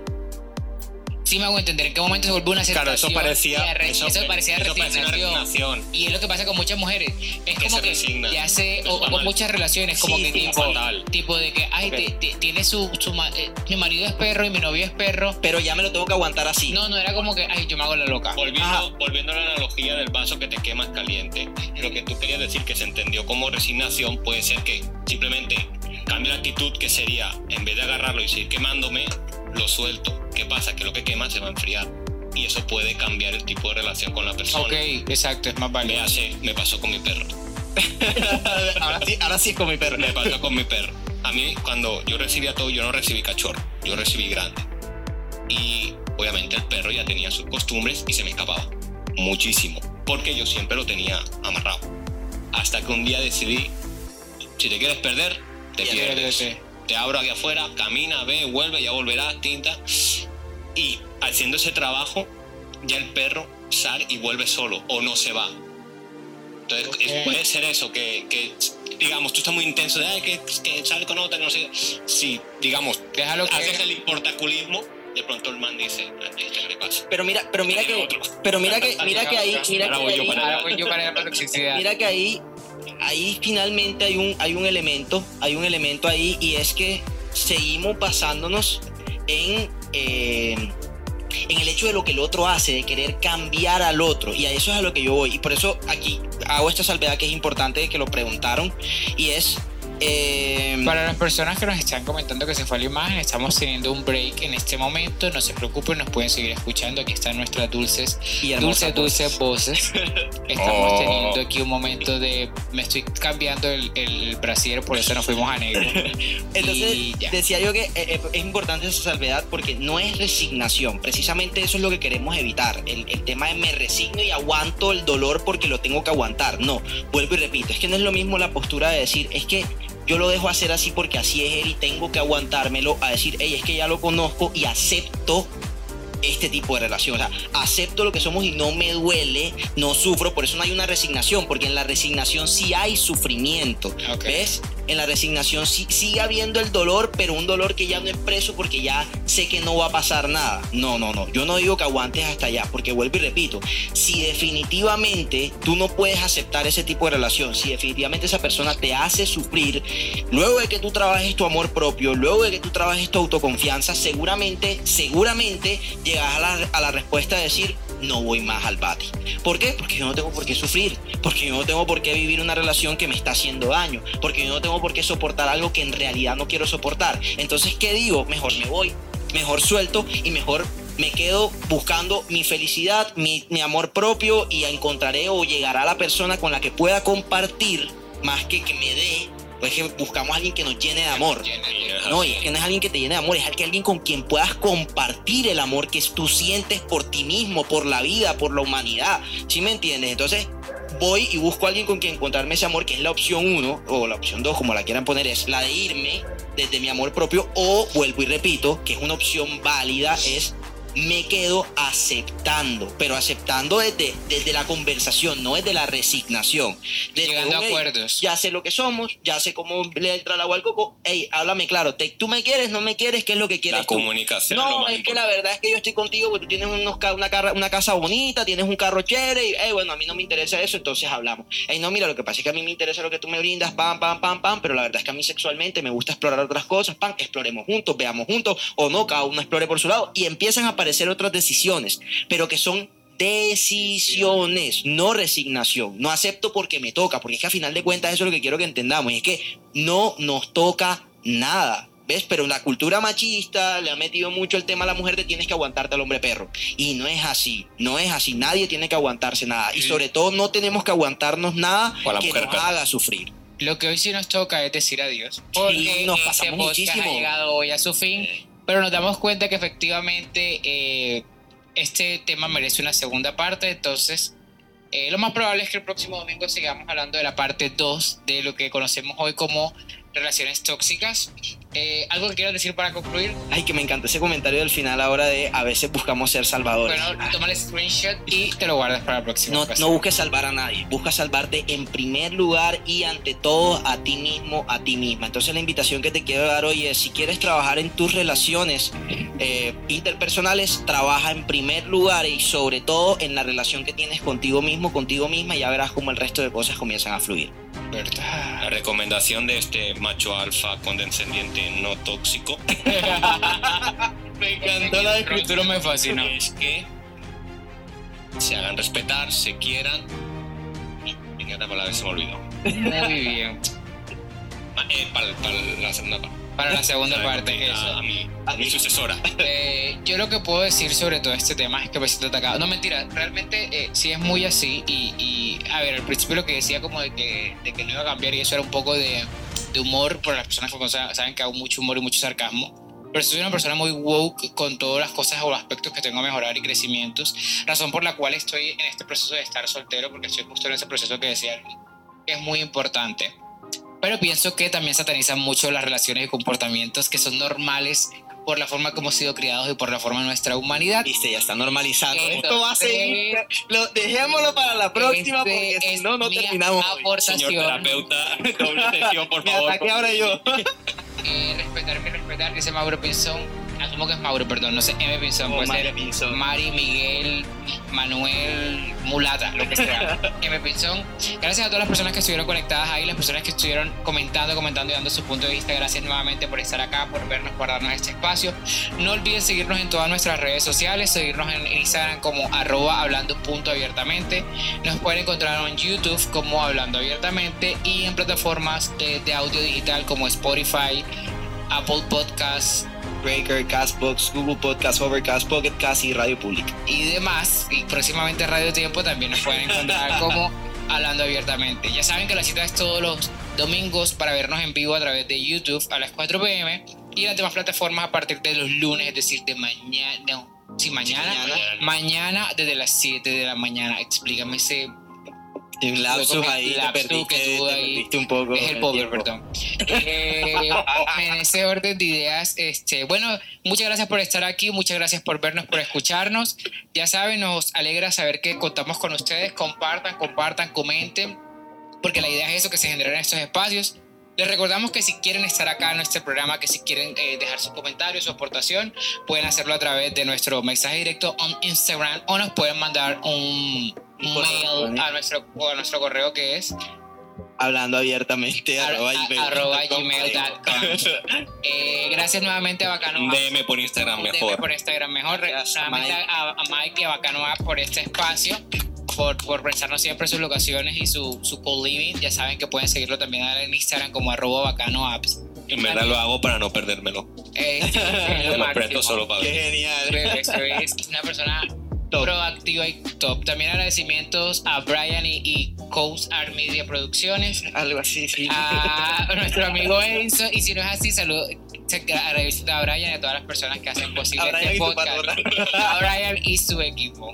Sí me hago entender, ¿en qué momento se vuelve una Claro, aceptación? eso parecía, eso, parecía eso parecía una resignación. resignación. Y es lo que pasa con muchas mujeres. Es Que como se que resignan. ya se... Eso O, o muchas relaciones, como Sí, que sí, tipo... Tipo de que, ay, Ok. te- te- tiene su... su eh, mi marido es perro y mi novio es perro. Pero ya me lo tengo que aguantar así. No, no era como que, ay, yo me hago la loca. Volviendo, Ajá. volviendo a la analogía del vaso que te quemas caliente, lo que tú querías decir que se entendió como resignación puede ser que simplemente cambie la actitud que sería, en vez de agarrarlo y seguir quemándome, lo suelto. ¿Qué pasa? Que lo que quema se va a enfriar. Y eso puede cambiar el tipo de relación con la persona. Ok, exacto, es más Me válido. hace, me pasó con mi perro. ahora, sí, ahora sí es con mi perro. Me pasó con mi perro. A mí, cuando yo recibía todo, yo no recibí cachorro, yo recibí grande. Y obviamente el perro ya tenía sus costumbres y se me escapaba. Muchísimo. Porque yo siempre lo tenía amarrado. Hasta que un día decidí, si te quieres perder, te Ya pierdes. Te abro aquí afuera, camina, ve, vuelve, ya volverás, tinta. Y haciendo ese trabajo, ya el perro sale y vuelve solo o no se va. Entonces, puede ser eso, que, que, digamos, tú estás muy intenso de "Ay, que, que sale con otra, que no sé. qué". Si, digamos, Déjalo que... haces el importaculismo, de pronto el man dice, "Ah, ¿este qué le pasa? Pero mira, pero mira que, otro". pero mira que, mira que ahí, mira que voy yo ahí- para Ahora voy yo para la toxicidad. Mira que ahí, ahí finalmente hay un, hay un elemento, hay un elemento ahí y es que seguimos basándonos en, eh, en el hecho de lo que el otro hace, de querer cambiar al otro. Y a eso es a lo que yo voy. Y por eso aquí hago esta salvedad que es importante que lo preguntaron y es... eh, Para las personas que nos están comentando que se fue la imagen, estamos teniendo un break en este momento. No se preocupen, nos pueden seguir escuchando. Aquí están nuestras dulces, y dulces, voces. dulces voces. Estamos Oh. teniendo aquí un momento de. Me estoy cambiando el, el brasier, por eso nos fuimos a negro. Entonces, decía yo que eh, eh, es importante esa salvedad porque no es resignación. Precisamente eso es lo que queremos evitar. El, el tema de me resigno y aguanto el dolor porque lo tengo que aguantar. No, vuelvo y repito. Es que no es lo mismo la postura de decir, es que yo lo dejo hacer así porque así es él y tengo que aguantármelo a decir, hey, es que ya lo conozco y acepto este tipo de relación. O sea, acepto lo que somos y no me duele, no sufro. Por eso no hay una resignación, porque en la resignación sí hay sufrimiento. Ok. ¿Ves? En la resignación sí, sigue habiendo el dolor, pero un dolor que ya no expreso porque ya sé que no va a pasar nada. No, no, no. Yo no digo que aguantes hasta allá, porque vuelvo y repito, si definitivamente tú no puedes aceptar ese tipo de relación, si definitivamente esa persona te hace sufrir, luego de que tú trabajes tu amor propio, luego de que tú trabajes tu autoconfianza, seguramente, seguramente llegas a la, a la respuesta de decir, no voy más al bati. ¿Por qué? Porque yo no tengo por qué sufrir, porque yo no tengo por qué vivir una relación que me está haciendo daño, porque yo no tengo por qué soportar algo que en realidad no quiero soportar. Entonces, ¿qué digo? Mejor me voy, mejor suelto y mejor me quedo buscando mi felicidad, mi, mi amor propio y encontraré o llegará la persona con la que pueda compartir más que que me dé. Pues que buscamos a alguien que nos llene de amor. No, y es que no es alguien que te llene de amor, es alguien con quien puedas compartir el amor que tú sientes por ti mismo, por la vida, por la humanidad. ¿Sí me entiendes? Entonces voy y busco a alguien con quien encontrarme ese amor, que es la opción uno, o la opción dos, como la quieran poner, es la de irme desde mi amor propio, o vuelvo y repito, que es una opción válida, es me quedo aceptando, pero aceptando desde, desde la conversación, no desde la resignación. Desde Llegando a un, "Ey, acuerdos. Ya sé lo que somos, ya sé cómo le entra el agua al coco. Hey, háblame claro, te- tú me quieres, no me quieres, ¿qué es lo que quieres La tú? comunicación No, es que la verdad es que yo estoy contigo porque tú tienes unos ca- una, carra- una casa bonita, tienes un carro chévere y, hey, bueno, a mí no me interesa eso, entonces hablamos. Hey, no, mira, lo que pasa es que a mí me interesa lo que tú me brindas, pam, pam, pam, pam, pero la verdad es que a mí sexualmente me gusta explorar otras cosas, pam, exploremos juntos, veamos juntos, o no, cada uno explore por su lado, y empiezan a aparecer otras decisiones, pero que son decisiones, no resignación. No acepto porque me toca, porque es que a final de cuentas eso es lo que quiero que entendamos, y es que no nos toca nada. ¿Ves? Pero la cultura machista le ha metido mucho el tema a la mujer de tienes que aguantarte al hombre perro. Y no es así, no es así. Nadie tiene que aguantarse nada. Y Sí. sobre todo no tenemos que aguantarnos nada O a la que mujer nos perro. haga sufrir. Lo que hoy sí nos toca es decir adiós. Porque nos este pasamos podcast muchísimo. ha llegado hoy a su fin. Pero nos damos cuenta que efectivamente eh, este tema merece una segunda parte. Entonces, eh, lo más probable es que el próximo domingo sigamos hablando de la parte 2 de lo que conocemos hoy como relaciones tóxicas. Eh, ¿Algo que quieras decir para concluir? Ay, que me encantó ese comentario del final ahora de a veces buscamos ser salvadores. Bueno, toma el screenshot y te lo guardas para la próxima. No, ocasión. no busques salvar a nadie, busca salvarte en primer lugar y ante todo a ti mismo, a ti misma. Entonces la invitación que te quiero dar hoy es, si quieres trabajar en tus relaciones eh, interpersonales, trabaja en primer lugar y sobre todo en la relación que tienes contigo mismo, contigo misma, y ya verás cómo el resto de cosas comienzan a fluir. ¿Verdad? La recomendación de este macho alfa condescendiente no tóxico Me El futuro me fascinó. es que se hagan respetar, se quieran. Tenía otra palabra, se me olvidó. Muy bien. Ah, eh, para, para la segunda parte. Para la segunda parte, A, mi, a mi sucesora. Eh, yo lo que puedo decir sobre todo este tema es que me siento atacado. No, mentira, realmente eh, sí es muy así. Y, y, a ver, al principio lo que decía como de que, de que no iba a cambiar y eso era un poco de, de humor, por las personas que saben que hago mucho humor y mucho sarcasmo. Pero soy una persona muy woke con todas las cosas o aspectos que tengo a mejorar y crecimientos. Razón por la cual estoy en este proceso de estar soltero, porque estoy justo en ese proceso que decía que es muy importante. Pero pienso que también satanizan mucho las relaciones y comportamientos que son normales por la forma como hemos sido criados y por la forma de nuestra humanidad. Viste, ya está normalizando. Entonces, Esto va a seguir. Lo, dejémoslo para la próxima Este porque si es no, no mi terminamos. hoy. aportación. Señor terapeuta, doble sesión, por Me favor. ataqué ahora yo. Eh, respetar que respetar, dice Mauro Pinzón. Asumo que es Mauro, perdón, no sé, M. Pinzón, Oh, puede María ser Pinzón. Mari, Miguel, Manuel, Mulata, lo que sea. M. Pinzón. Gracias a todas las personas que estuvieron conectadas ahí, las personas que estuvieron comentando, comentando y dando su punto de vista. Gracias nuevamente por estar acá, por vernos, por darnos este espacio. No olviden seguirnos en todas nuestras redes sociales, seguirnos en Instagram como arroba hablando punto abiertamente. Nos pueden encontrar en YouTube como hablando abiertamente y en plataformas de, de audio digital como Spotify, Apple Podcasts Breaker, Castbox, Google Podcast, Overcast, Pocket Cast y Radio Pública. y demás. Y próximamente Radio Tiempo también nos pueden encontrar como hablando abiertamente. Ya saben que la cita es todos los domingos para vernos en vivo a través de YouTube a las 4 pm y en las demás plataformas a partir de los lunes, es decir, de mañana. No, sí, mañana. mañana. Mañana desde las 7 de la mañana. Explícame ese. Un lapsus ahí, te lapsus perdiste, que tuvo te ahí. perdiste un poco. Es el tiempo. perdón. Eh, en ese orden de ideas, este, bueno, muchas gracias por estar aquí, muchas gracias por vernos, por escucharnos. Ya saben, nos alegra saber que contamos con ustedes. Compartan, compartan, comenten, porque la idea es eso, que se generen estos espacios. Les recordamos que si quieren estar acá en nuestro programa, que si quieren eh, dejar sus comentarios, su aportación, pueden hacerlo a través de nuestro mensaje directo en Instagram o nos pueden mandar un, un mail a nuestro, o a nuestro correo que es Hablando abiertamente, Ar- arroba arroba gmail.com. Eh, gracias nuevamente a Bacano Un. DM por Instagram Un DM mejor. por Instagram mejor. Gracias, Mike. a, a Mike y a Bacano por este espacio. Por, por prestarnos siempre sus locaciones y su, su co-living. Ya saben que pueden seguirlo también en Instagram como arroba bacano apps. En verdad lo hago para no perdérmelo. Eh, Te lo lo presto solo para Qué ver. genial. Es una persona Top. proactiva y top. También agradecimientos a Brian y, y Coast Art Media Producciones. Algo así, sí. a nuestro amigo Enzo. Y si no es así, saludo. Agradeciendo a Brian y a todas las personas que hacen posible este podcast. A Brian y su equipo.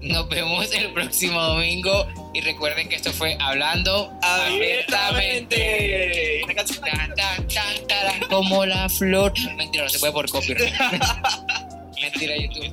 Nos vemos el próximo domingo. Y recuerden que esto fue Hablando Abiertamente. Una canción. Tan, tan, tan, tan, como la flor. Mentira, no se puede por copyright. Mentira, YouTube.